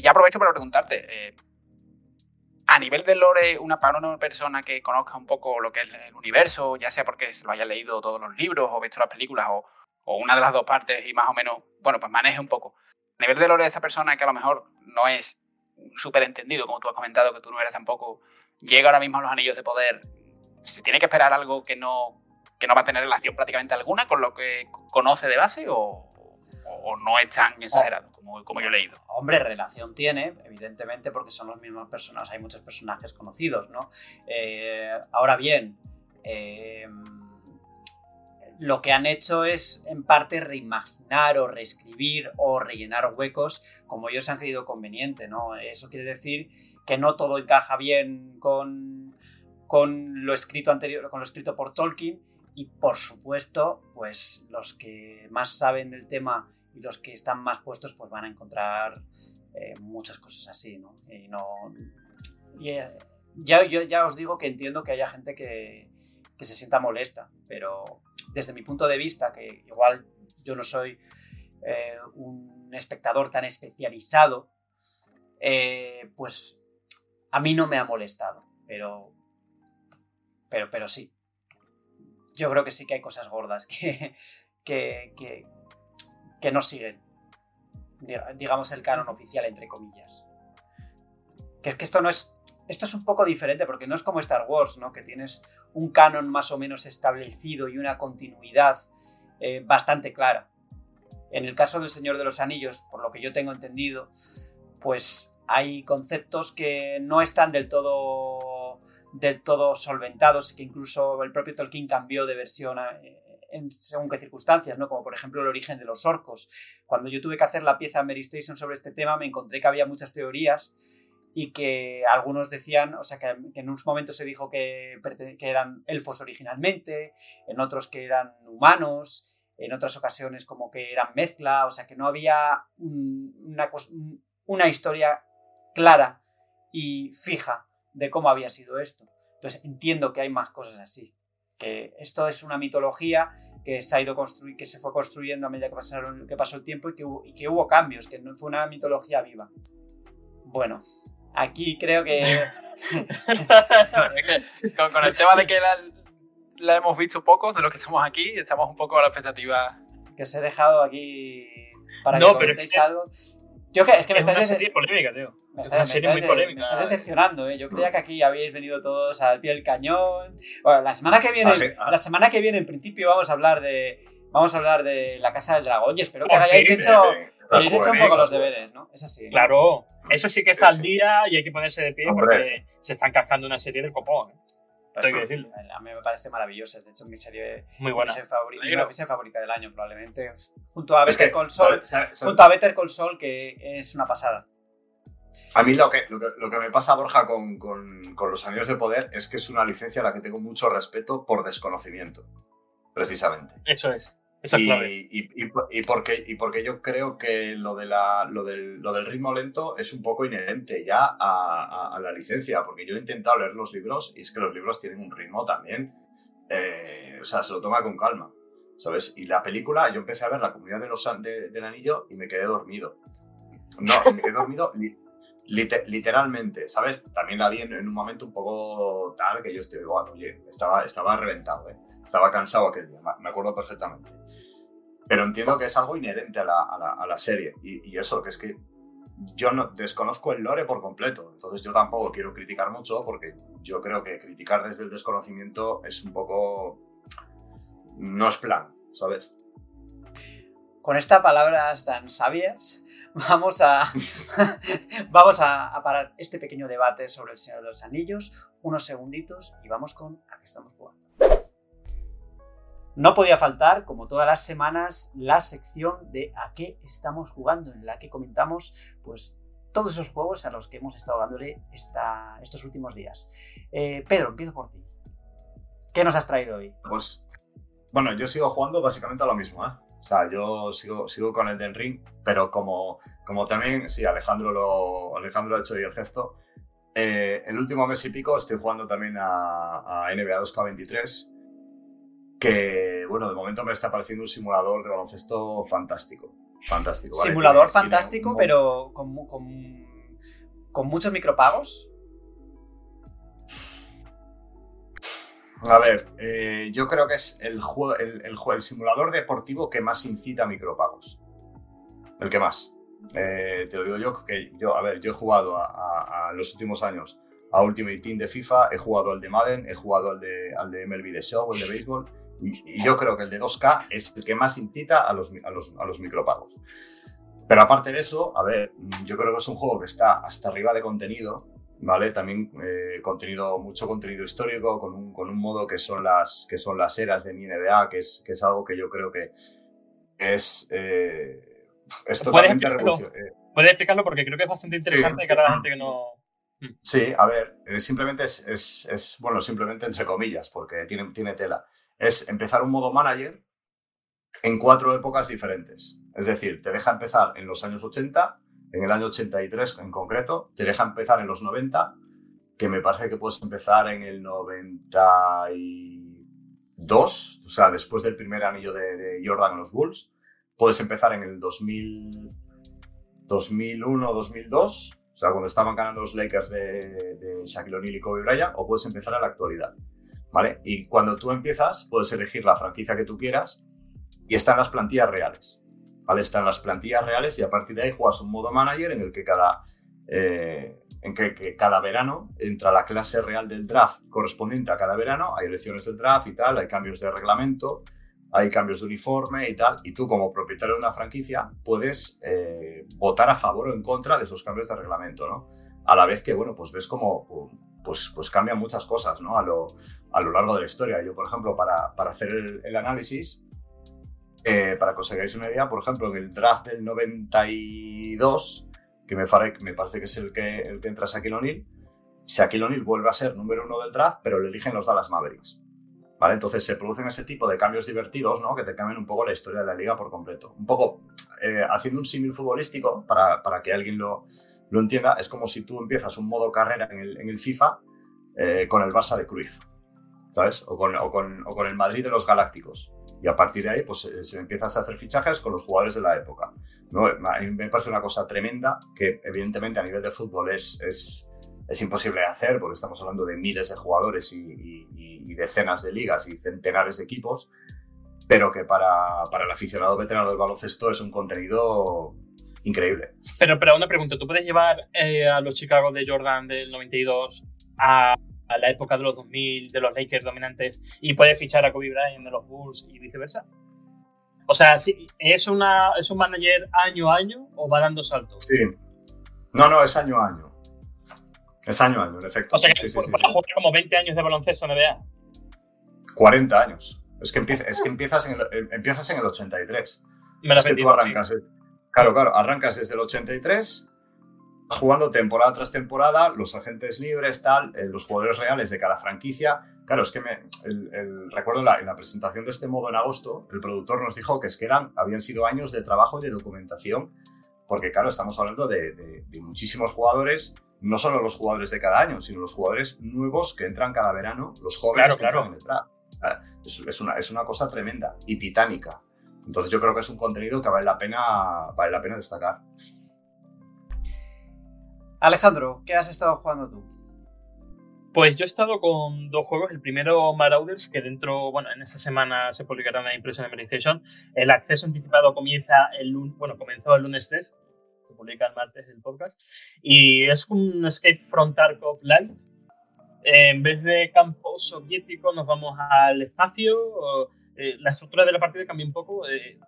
ya aprovecho para preguntarte. Eh, a nivel de lore, una, para una persona que conozca un poco lo que es el universo, ya sea porque se lo haya leído todos los libros o visto las películas o, o una de las dos partes y más o menos, bueno, pues maneje un poco. A nivel de lore esa persona que a lo mejor no es súper entendido, como tú has comentado, que tú no eres tampoco, llega ahora mismo a los anillos de poder, ¿se tiene que esperar algo que no, que no va a tener relación prácticamente alguna con lo que conoce de base o, no es tan exagerado como, como, yo he leído? Hombre, relación tiene, evidentemente, porque son los mismos personas, hay muchos personajes conocidos, ¿no? Eh, ahora bien, eh, lo que han hecho es en parte reimaginar o reescribir o rellenar huecos como ellos han creído conveniente, ¿no? Eso quiere decir que no todo encaja bien con, con lo escrito anterior, con lo escrito por Tolkien y por supuesto, pues los que más saben del tema y los que están más puestos pues van a encontrar eh, muchas cosas así, ¿no? Y no... Eh, ya, yo ya os digo que entiendo que haya gente que, que se sienta molesta, pero desde mi punto de vista, que igual yo no soy eh, un espectador tan especializado, eh, pues a mí no me ha molestado, pero, pero, pero sí. Yo creo que sí que hay cosas gordas que, que, que, que no siguen, digamos, el canon oficial, entre comillas. Que es que esto no es esto es un poco diferente porque no es como Star Wars, ¿no? Que tienes un canon más o menos establecido y una continuidad eh, bastante clara. En el caso del Señor de los Anillos, por lo que yo tengo entendido, pues hay conceptos que no están del todo, del todo solventados, que incluso el propio Tolkien cambió de versión eh, en según qué circunstancias, ¿no? Como por ejemplo el origen de los orcos. Cuando yo tuve que hacer la pieza Mary Station sobre este tema, me encontré que había muchas teorías y que algunos decían, o sea, que, en un momento se dijo que, que, eran elfos originalmente, en otros que eran humanos, en otras ocasiones como que eran mezcla, o sea, que no había una, una historia clara y fija de cómo había sido esto. Entonces entiendo que hay más cosas así. Que esto es una mitología que se ha ido que se fue construyendo a medida que, pasaron, que pasó el tiempo y que, hubo, y que hubo cambios, que no fue una mitología viva. Bueno, Aquí creo que. con, el tema de que la, hemos visto pocos de los que estamos aquí, estamos un poco a la expectativa. Que os he dejado aquí para que comentéis algo. Yo es que me estáis. Una polémica, tío. Me está, muy polémica. Me decepcionando, ¿eh? Yo creía que aquí habíais venido todos al pie del cañón. Bueno, la semana que viene, la semana que viene, en principio, vamos a hablar de. Vamos a hablar de la Casa del Dragón y espero que hayáis hecho, hayáis hecho un poco los deberes, ¿no? Es así. Claro, eso sí que está al día y hay que ponerse de pie porque se están cascando una serie del copón. ¿eh? Pues a mí me parece maravilloso. De hecho, mi serie, Muy buena. Mi, serie favorita, del año, probablemente. Junto a Better Call Saul, junto a Better Call Saul, que es una pasada. A mí lo que, lo que, me pasa, Borja, con, con, con, Los Anillos de Poder es que es una licencia a la que tengo mucho respeto por desconocimiento. precisamente. Eso es. Y, y, porque, y porque yo creo que lo, de la, lo, del, lo del ritmo lento es un poco inherente ya a, la licencia, porque yo he intentado leer los libros y es que los libros tienen un ritmo también, eh, o sea, se lo toma con calma, ¿sabes? Y la película, yo empecé a ver La Comunidad de los, de, del Anillo y me quedé dormido. No, me quedé dormido li, liter, literalmente, ¿sabes? También la vi en, un momento un poco tal que yo estoy igual, oye, estaba, estaba reventado, ¿eh? Estaba cansado aquel día, me acuerdo perfectamente. Pero entiendo que es algo inherente a la, a la, a la serie. Y, y, eso, que es que yo no, desconozco el lore por completo. Entonces yo tampoco quiero criticar mucho porque yo creo que criticar desde el desconocimiento es un poco... No es plan, ¿sabes? Con estas palabras tan sabias, vamos a, vamos a, a, parar este pequeño debate sobre el Señor de los Anillos, unos segunditos y vamos con a qué estamos jugando. No podía faltar, como todas las semanas, la sección de a qué estamos jugando, en la que comentamos pues, todos esos juegos a los que hemos estado dándole estos últimos días. Eh, Pedro, empiezo por ti. ¿Qué nos has traído hoy? Pues, bueno, yo sigo jugando básicamente a lo mismo, ¿eh? O sea, yo sigo, sigo con el del ring, pero como, como también, sí, Alejandro, lo, Alejandro ha hecho hoy el gesto, eh, el último mes y pico estoy jugando también a, a NBA 2K23, que, bueno, de momento me está pareciendo un simulador de baloncesto fantástico. Fantástico. ¿vale? Simulador tiene, fantástico, tiene pero con, con, con, muchos micropagos. A ver, eh, yo creo que es el, juego, el, el, el, simulador deportivo que más incita a micropagos. El que más. Eh, te lo digo yo, que yo, a ver, yo he jugado a, a, a los últimos años a Ultimate Team de FIFA, he jugado al de Madden, he jugado al de, al de MLB The Show, el de béisbol, y, y yo creo que el de 2K es el que más incita a los, a los, a los micropagos. Pero aparte de eso, a ver, yo creo que es un juego que está hasta arriba de contenido, ¿vale? También eh, contenido, mucho contenido histórico, con un, con un modo que son, las, que son las eras de mi NBA, que es, que es algo que yo creo que es, eh, es totalmente revolucionario. Puedes explicarlo porque creo que es bastante interesante sí. para la gente que no... Sí, a ver, eh, simplemente es, es, es, bueno, simplemente entre comillas, porque tiene, tiene tela. Es empezar un modo manager en cuatro épocas diferentes. Es decir, te deja empezar en los años 80, en el año 83 en concreto, te deja empezar en los 90, que me parece que puedes empezar en el 92, o sea, después del primer anillo de, Jordan en los Bulls. Puedes empezar en el 2000, 2001, 2002, o sea, cuando estaban ganando los Lakers de, de Shaquille O'Neal y Kobe Bryant, o puedes empezar en la actualidad. ¿Vale? Y cuando tú empiezas, puedes elegir la franquicia que tú quieras y están las plantillas reales. ¿Vale? Están las plantillas reales y a partir de ahí juegas un modo manager en el que cada, eh, en que, cada verano entra la clase real del draft correspondiente a cada verano, hay elecciones del draft y tal, hay cambios de reglamento, hay cambios de uniforme y tal, y tú como propietario de una franquicia puedes eh, votar a favor o en contra de esos cambios de reglamento, ¿no? A la vez que, bueno, pues ves como pues, pues cambian muchas cosas, ¿no? A lo, a lo largo de la historia. Yo, por ejemplo, para, para hacer el, análisis, eh, para que os hagáis una idea, por ejemplo, en el draft del 92, que me parece que es el que, el que entra Shaquille O'Neal, Shaquille O'Neal vuelve a ser número uno del draft, pero le eligen los Dallas Mavericks. ¿Vale? Entonces se producen ese tipo de cambios divertidos, ¿no? Que te cambian un poco la historia de la liga por completo. Un poco eh, haciendo un símil futbolístico, para, para, que alguien lo, lo, entienda, es como si tú empiezas un modo carrera en el, FIFA eh, con el Barça de Cruyff, ¿sabes? O con, o, con, el Madrid de los Galácticos. Y a partir de ahí, pues se empiezas a hacer fichajes con los jugadores de la época. ¿no? Mí me parece una cosa tremenda que, evidentemente, a nivel de fútbol es, es, es imposible hacer, porque estamos hablando de miles de jugadores y, y, y, decenas de ligas y centenares de equipos, pero que para, para el aficionado veterano del baloncesto es un contenido increíble. Pero, pero una pregunta, ¿tú puedes llevar eh, a los Chicago de Jordan del 92 a a la época de los 2000, de los Lakers dominantes, y puede fichar a Kobe Bryant de los Bulls y viceversa. O sea, ¿es, una, ¿es un manager año a año o va dando saltos? Sí. No, no, es año a año. Es año a año, en efecto. O sea, que sí, sí. jugar como 20 años de baloncesto NBA. 40 años. Es que, empieza, es que empiezas, en el, empiezas en el 83. Me lo es que tú arrancas. Sí. Claro, claro, arrancas desde el 83 jugando temporada tras temporada, los agentes libres, tal, eh, los jugadores reales de cada franquicia. Claro, es que me, el, recuerdo en la, en la, presentación de este modo en agosto, el productor nos dijo que es que eran, habían sido años de trabajo y de documentación, porque claro, estamos hablando de, de, muchísimos jugadores, no solo los jugadores de cada año, sino los jugadores nuevos que entran cada verano, los jóvenes claro, que entran ah, Es, es, una, es una cosa tremenda y titánica. Entonces yo creo que es un contenido que vale la pena, vale la pena destacar. Alejandro, ¿qué has estado jugando tú? Pues yo he estado con dos juegos. El primero, Marauders, que dentro, bueno, en esta semana se publicará una impresión de PlayStation. El acceso anticipado comienza el lunes, bueno, comenzó el lunes 3, se publica el martes el podcast. Y es un Escape from Tarkov Live. En vez de campo soviético, nos vamos al espacio. Eh, la estructura de la partida cambia un poco. Eh,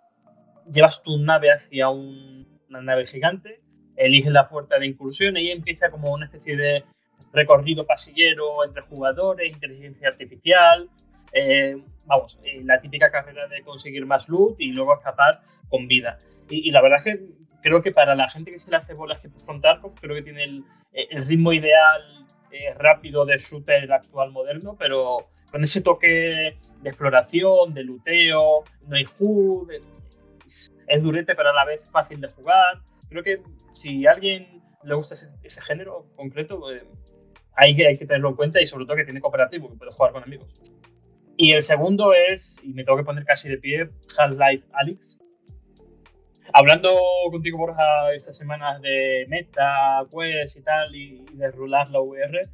llevas tu nave hacia una nave gigante elige la puerta de incursión y empieza como una especie de recorrido pasillero entre jugadores, inteligencia artificial, eh, vamos, eh, la típica carrera de conseguir más loot y luego escapar con vida. Y, la verdad es que creo que para la gente que se le hace bolas que afrontar, pues creo que tiene el, ritmo ideal eh, rápido de shooter actual moderno, pero con ese toque de exploración, de luteo, no hay HUD, es durete pero a la vez fácil de jugar. Creo que si a alguien le gusta ese, género concreto, eh, hay, que, hay que tenerlo en cuenta y sobre todo que tiene cooperativo, que puede jugar con amigos. Y el segundo es, y me tengo que poner casi de pie, Half-Life Alyx. Hablando contigo, Borja, estas semanas de meta, quest y tal, y, de rular la VR,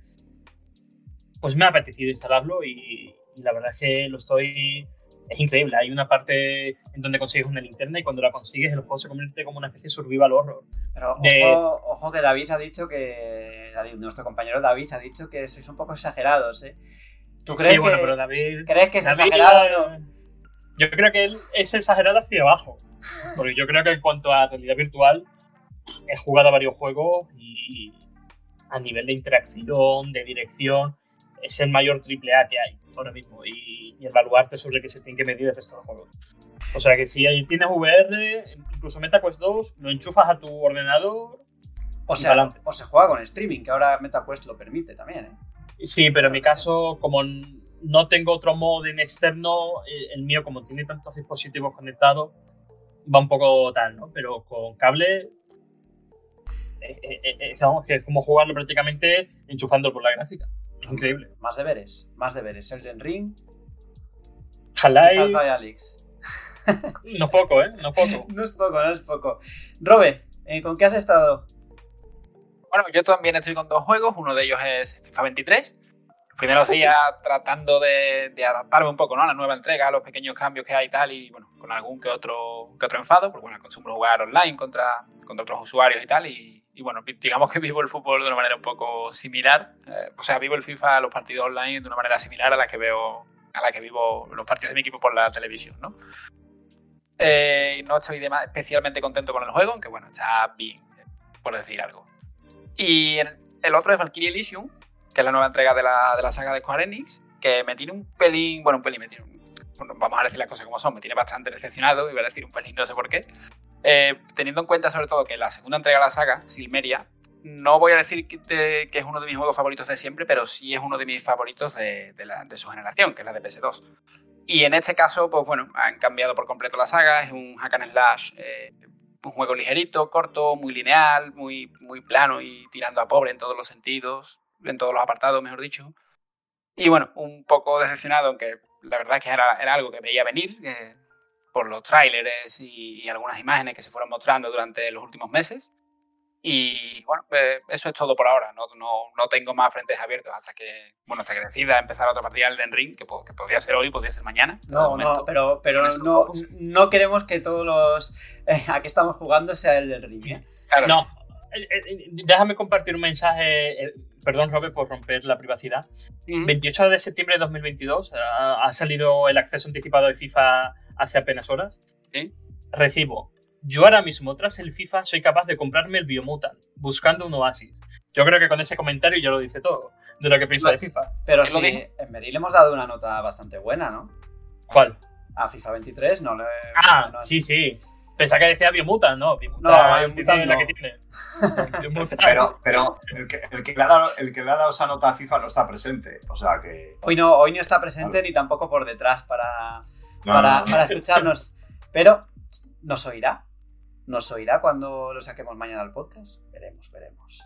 pues me ha apetecido instalarlo y la verdad es que lo estoy es increíble. Hay una parte en donde consigues una linterna y cuando la consigues el juego se convierte como una especie de survival horror. Pero ojo, que David ha dicho que. nuestro compañero David ha dicho que sois un poco exagerados, ¿eh? ¿Tú crees sí, bueno, pero David. ¿Crees que es exagerado Yo creo que él es exagerado hacia abajo. Porque yo creo que en cuanto a realidad virtual, he jugado a varios juegos y a nivel de interacción, de dirección, es el mayor triple A que hay ahora mismo y, evaluarte sobre qué se tiene que medir el resto del juego. O sea que si ahí tienes VR, incluso MetaQuest 2, lo enchufas a tu ordenador. O sea, o se juega con streaming, que ahora MetaQuest lo permite también, ¿eh? Sí, pero en mi caso, como no tengo otro modo en externo, eh, el mío, como tiene tantos dispositivos conectados, va un poco tal, ¿no? Pero con cable, eh, eh, que es como jugarlo prácticamente enchufando por la gráfica. Increíble. Más deberes, más deberes. Elden Ring. Half-Life. Y Alex. no poco, ¿eh? No poco. no es poco, no es poco. Robe, eh, ¿con qué has estado? Bueno, yo también estoy con dos juegos. Uno de ellos es FIFA 23. Los primeros días tratando de, adaptarme un poco ¿no? a la nueva entrega, a los pequeños cambios que hay y tal, y bueno, con algún que otro, que otro enfado, porque bueno, acostumbro jugar online contra, contra otros usuarios y tal, y, y bueno, digamos que vivo el fútbol de una manera un poco similar. Eh, o sea, vivo el FIFA, los partidos online de una manera similar a la que veo, a la que vivo los partidos de mi equipo por la televisión, ¿no? Eh, no estoy especialmente contento con el juego, aunque bueno, está bien, por decir algo. Y el otro es Valkyrie Elysium, que es la nueva entrega de la, de la saga de Square Enix, que me tiene un pelín, bueno, un pelín, me tiene bueno, vamos a decir las cosas como son, me tiene bastante decepcionado, iba a decir un pelín, no sé por qué, eh, teniendo en cuenta sobre todo que la segunda entrega de la saga, Silmeria, no voy a decir que, es uno de mis juegos favoritos de siempre, pero sí es uno de mis favoritos de, su generación, que es la de PS2. Y en este caso, pues bueno, han cambiado por completo la saga, es un hack and slash, eh, un juego ligerito, corto, muy lineal, muy, muy plano y tirando a pobre en todos los sentidos, en todos los apartados, mejor dicho. Y bueno, un poco decepcionado, aunque la verdad es que era, algo que veía venir, eh, por los tráileres y, algunas imágenes que se fueron mostrando durante los últimos meses. Y bueno, pues eso es todo por ahora. No, no, tengo más frentes abiertos hasta que, bueno, hasta que decida empezar otra partida del Ring, que, que podría ser hoy, podría ser mañana. No, no, pero, pero no, no queremos que todos los eh, a que estamos jugando sea el del Ring. ¿eh? No, eh, déjame compartir un mensaje. Perdón, Robert, por romper la privacidad. 28 de septiembre de 2022 ha, ha salido el acceso anticipado de FIFA hace apenas horas, recibo. Yo ahora mismo, tras el FIFA, soy capaz de comprarme el Biomutant, buscando un oasis. Yo creo que con ese comentario ya lo dice todo de lo que piensa de FIFA. Pero sí, en Meril hemos dado una nota bastante buena, ¿no? ¿Cuál? A FIFA 23 no le. Ah, sí, sí. Pensaba que decía Biomutant, ¿no? Biomutant, No, Biomutant tiene la que tiene. Biomutant. Pero, pero el, que, el, que le ha dado, el que le ha dado esa nota a FIFA no está presente. O sea que. Hoy no, hoy no está presente ni tampoco por detrás para, No, para, no, para escucharnos. Pero nos oirá. Nos oirá cuando lo saquemos mañana al podcast. Veremos, veremos.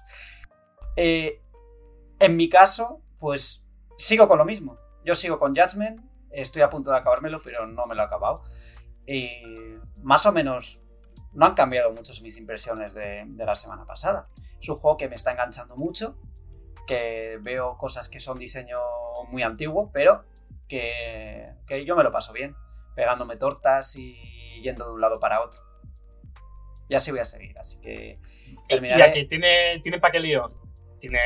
Eh, en mi caso, pues sigo con lo mismo. Yo sigo con Judgment. Estoy a punto de acabármelo, pero no me lo he acabado. Más o menos no han cambiado mucho mis impresiones de, de la semana pasada. Es un juego que me está enganchando mucho. Que veo cosas que son diseño muy antiguo, pero que, que yo me lo paso bien. Pegándome tortas y yendo de un lado para otro. Y así voy a seguir. Así que Y terminaré. aquí tiene, tiene. Tiene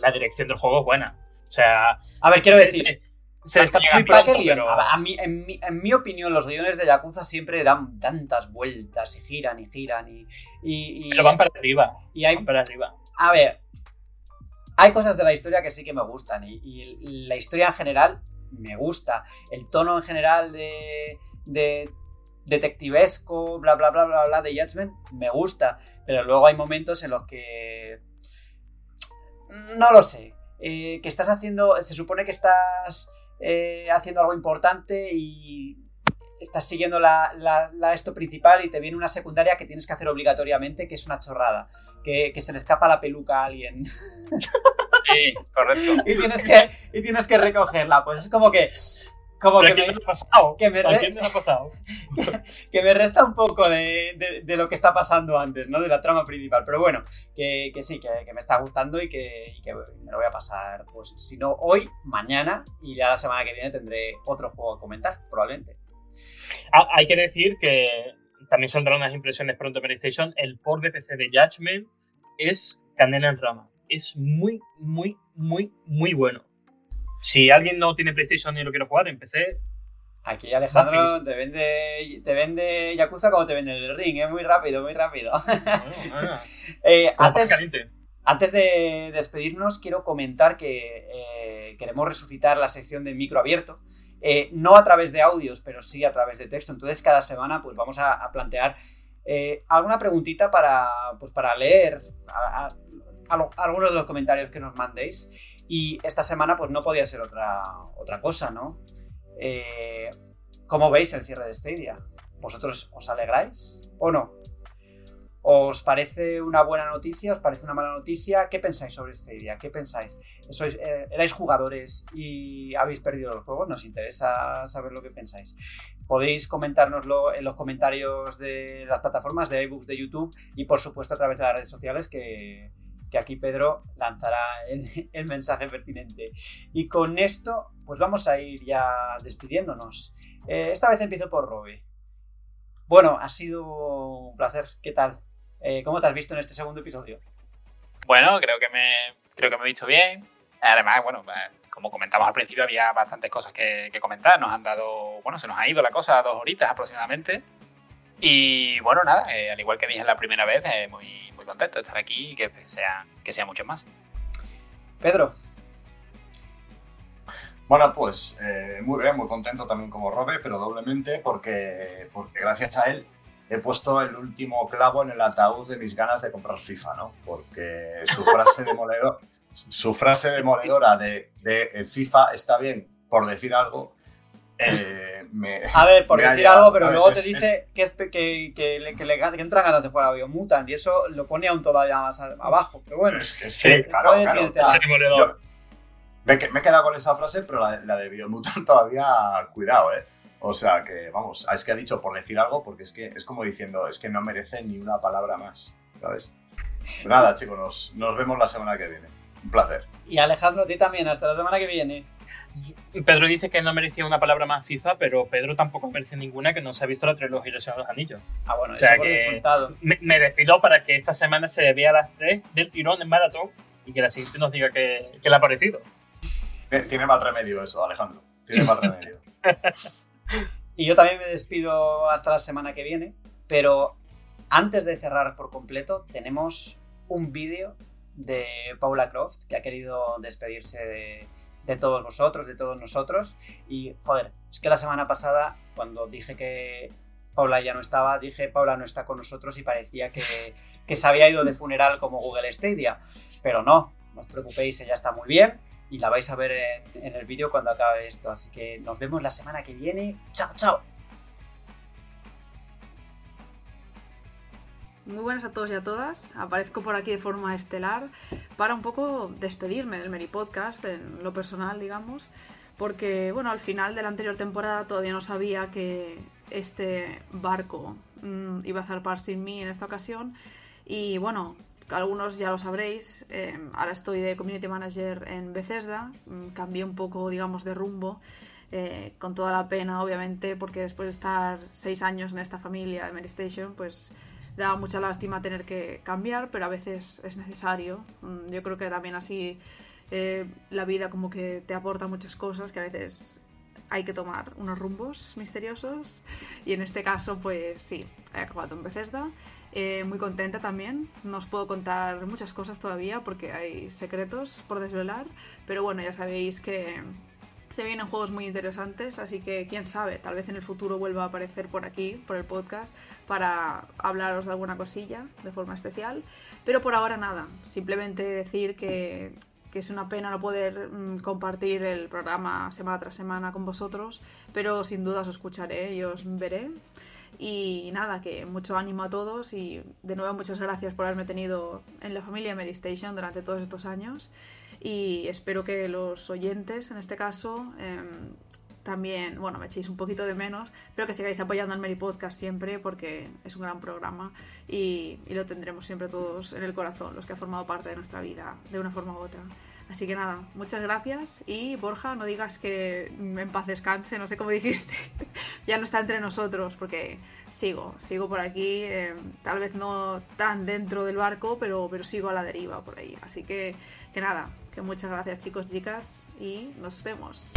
la dirección del juego es buena. O sea, A ver, quiero decir, se, se despliega Muy pronto, pero- a, a mí, en, mi, en mi opinión, los guiones de Yakuza siempre dan tantas vueltas y giran y giran y. y, y- pero van para arriba. y hay, Van para arriba. a ver, hay cosas de la historia que sí que me gustan y, y la historia en general me gusta. El tono en general de, de detectivesco, bla, bla, bla, bla, bla, de Judgment me gusta, pero luego hay momentos en los que... No lo sé. eh, que estás haciendo... Se supone que estás eh, haciendo algo importante y estás siguiendo la, la- la esto principal y te viene una secundaria que tienes que hacer obligatoriamente, que es una chorrada. Que, que se le escapa la peluca a alguien. Sí, correcto. y, tienes que, y tienes que recogerla. Pues es como que. Como ¿Pero que a quién me, ha pasado? que me ¿A re- quién le ha pasado? que me resta un poco de, de- de lo que está pasando antes, ¿no? De la trama principal. Pero bueno, que, que sí, que, que me está gustando y que, y que me lo voy a pasar, pues si no hoy, mañana. Y ya la semana que viene tendré otro juego a comentar, probablemente. Ah, hay que decir que también saldrán unas impresiones pronto en PlayStation. El port de PC de Judgment es canela en rama. Es muy, muy, muy, muy bueno. Si alguien no tiene PlayStation y lo quiere jugar en PC, Aquí Alejandro te vende, te vende Yakuza como te vende el ring, ¿eh? Muy rápido, muy rápido. bueno, bueno, Eh, antes. Antes de despedirnos, quiero comentar que eh, queremos resucitar la sección de micro abierto. Eh, no a través de audios, pero sí a través de texto. Entonces, cada semana pues, vamos a, plantear eh, alguna preguntita para, pues, para leer algunos de los comentarios que nos mandéis. Y esta semana pues no podía ser otra, otra cosa, ¿no? ¿Cómo veis el cierre de Stadia? ¿Vosotros os alegráis o no? ¿Os parece una buena noticia? ¿Os parece una mala noticia? ¿Qué pensáis sobre Stadia? ¿Qué pensáis? ¿Sois, eh, ¿Erais jugadores y habéis perdido los juegos? Nos interesa saber lo que pensáis. Podéis comentárnoslo en los comentarios de las plataformas de iBooks de YouTube y por supuesto a través de las redes sociales que, que aquí Pedro lanzará el, el mensaje pertinente. Y con esto, pues vamos a ir ya despidiéndonos. Eh, esta vez empiezo por Robe. Bueno, ha sido un placer. ¿Qué tal? Eh, ¿Cómo te has visto en este segundo episodio? Bueno, creo que me, creo que me he visto bien. Además, bueno, eh, como comentamos al principio, había bastantes cosas que, que comentar. Nos han dado, bueno, se nos ha ido la cosa dos horitas aproximadamente. Y bueno, nada, eh, al igual que dije la primera vez, eh, muy, muy contento de estar aquí y que sea, que sea mucho más. Pedro, Bueno, pues eh, muy bien, muy contento también como Robe, pero doblemente porque, porque gracias a él he puesto el último clavo en el ataúd de mis ganas de comprar FIFA, ¿no? Porque su frase demoledora, su frase demoledora de, de el FIFA está bien por decir algo, eh, me, a ver, por decir llegado, algo, pero luego Es- te dice que, es pe- que, que le, que le que entran ganas de jugar a Biomutant y eso lo pone aún todavía más abajo. Pero bueno, es que, es Sí, que, claro, claro, tiene o sea, Ese demoledor. yo- me, que- me he quedado con esa frase, pero la, la de Biomutant todavía, cuidado, ¿eh? O sea que, vamos, es que ha dicho por decir algo, porque es que es como diciendo, es que no merece ni una palabra más, ¿sabes? Pues nada, chicos, nos, nos vemos la semana que viene. Un placer. y Alejandro, a ti también, hasta la semana que viene. Pedro dice que no merecía una palabra más FIFA, pero Pedro tampoco merece ninguna que no se ha visto la trilogía de los Anillos. Ah, bueno, O sea eso que-. Me, me despido para que esta semana se vea a las 3 del tirón en maratón y que la siguiente nos diga qué qué le ha parecido. Tiene mal remedio eso, Alejandro. Tiene mal remedio. Y yo también me despido hasta la semana que viene, pero antes de cerrar por completo, tenemos un vídeo de Paula Croft que ha querido despedirse de, todos vosotros, de todos nosotros. Y joder, es que la semana pasada, cuando dije que Paula ya no estaba, dije, Paula no está con nosotros y parecía que, que se había ido de funeral como Google Stadia. Pero no, no os preocupéis, ella está muy bien y la vais a ver en, el vídeo cuando acabe esto. Así que nos vemos la semana que viene. Chao, chao. Muy buenas a todos y a todas. Aparezco por aquí de forma estelar para un poco despedirme del Meri Podcast, en lo personal, digamos, porque, bueno, al final de la anterior temporada todavía no sabía que este barco mmm, iba a zarpar sin mí en esta ocasión. Y bueno, algunos ya lo sabréis, eh, ahora estoy de Community Manager en Bethesda, mmm, cambié un poco, digamos, de rumbo. Eh, con toda la pena, obviamente, porque después de estar seis años en esta familia de Mary Station, pues da mucha lástima tener que cambiar, pero a veces es necesario. Mm, yo creo que también así eh, la vida como que te aporta muchas cosas que a veces hay que tomar unos rumbos misteriosos y en este caso pues sí, he acabado en Bethesda. Eh, muy contenta también, no os puedo contar muchas cosas todavía porque hay secretos por desvelar, pero bueno, ya sabéis que se vienen juegos muy interesantes, así que quién sabe, tal vez en el futuro vuelva a aparecer por aquí, por el podcast, para hablaros de alguna cosilla de forma especial. Pero por ahora nada, simplemente decir que, que es una pena no poder mmm, compartir el programa semana tras semana con vosotros, pero sin duda os escucharé y os veré. Y nada, que mucho ánimo a todos y de nuevo muchas gracias por haberme tenido en la familia Mary Station durante todos estos años y espero que los oyentes, en este caso, eh, también, bueno, me echéis un poquito de menos, pero que sigáis apoyando al Mary Podcast siempre porque es un gran programa y, y, lo tendremos siempre todos en el corazón, los que han formado parte de nuestra vida de una forma u otra. Así que nada, muchas gracias y Borja, no digas que en paz descanse, no sé cómo dijiste, ya no está entre nosotros porque sigo, sigo por aquí, eh, tal vez no tan dentro del barco, pero, pero sigo a la deriva por ahí. Así que, que nada, que muchas gracias chicos, chicas y nos vemos.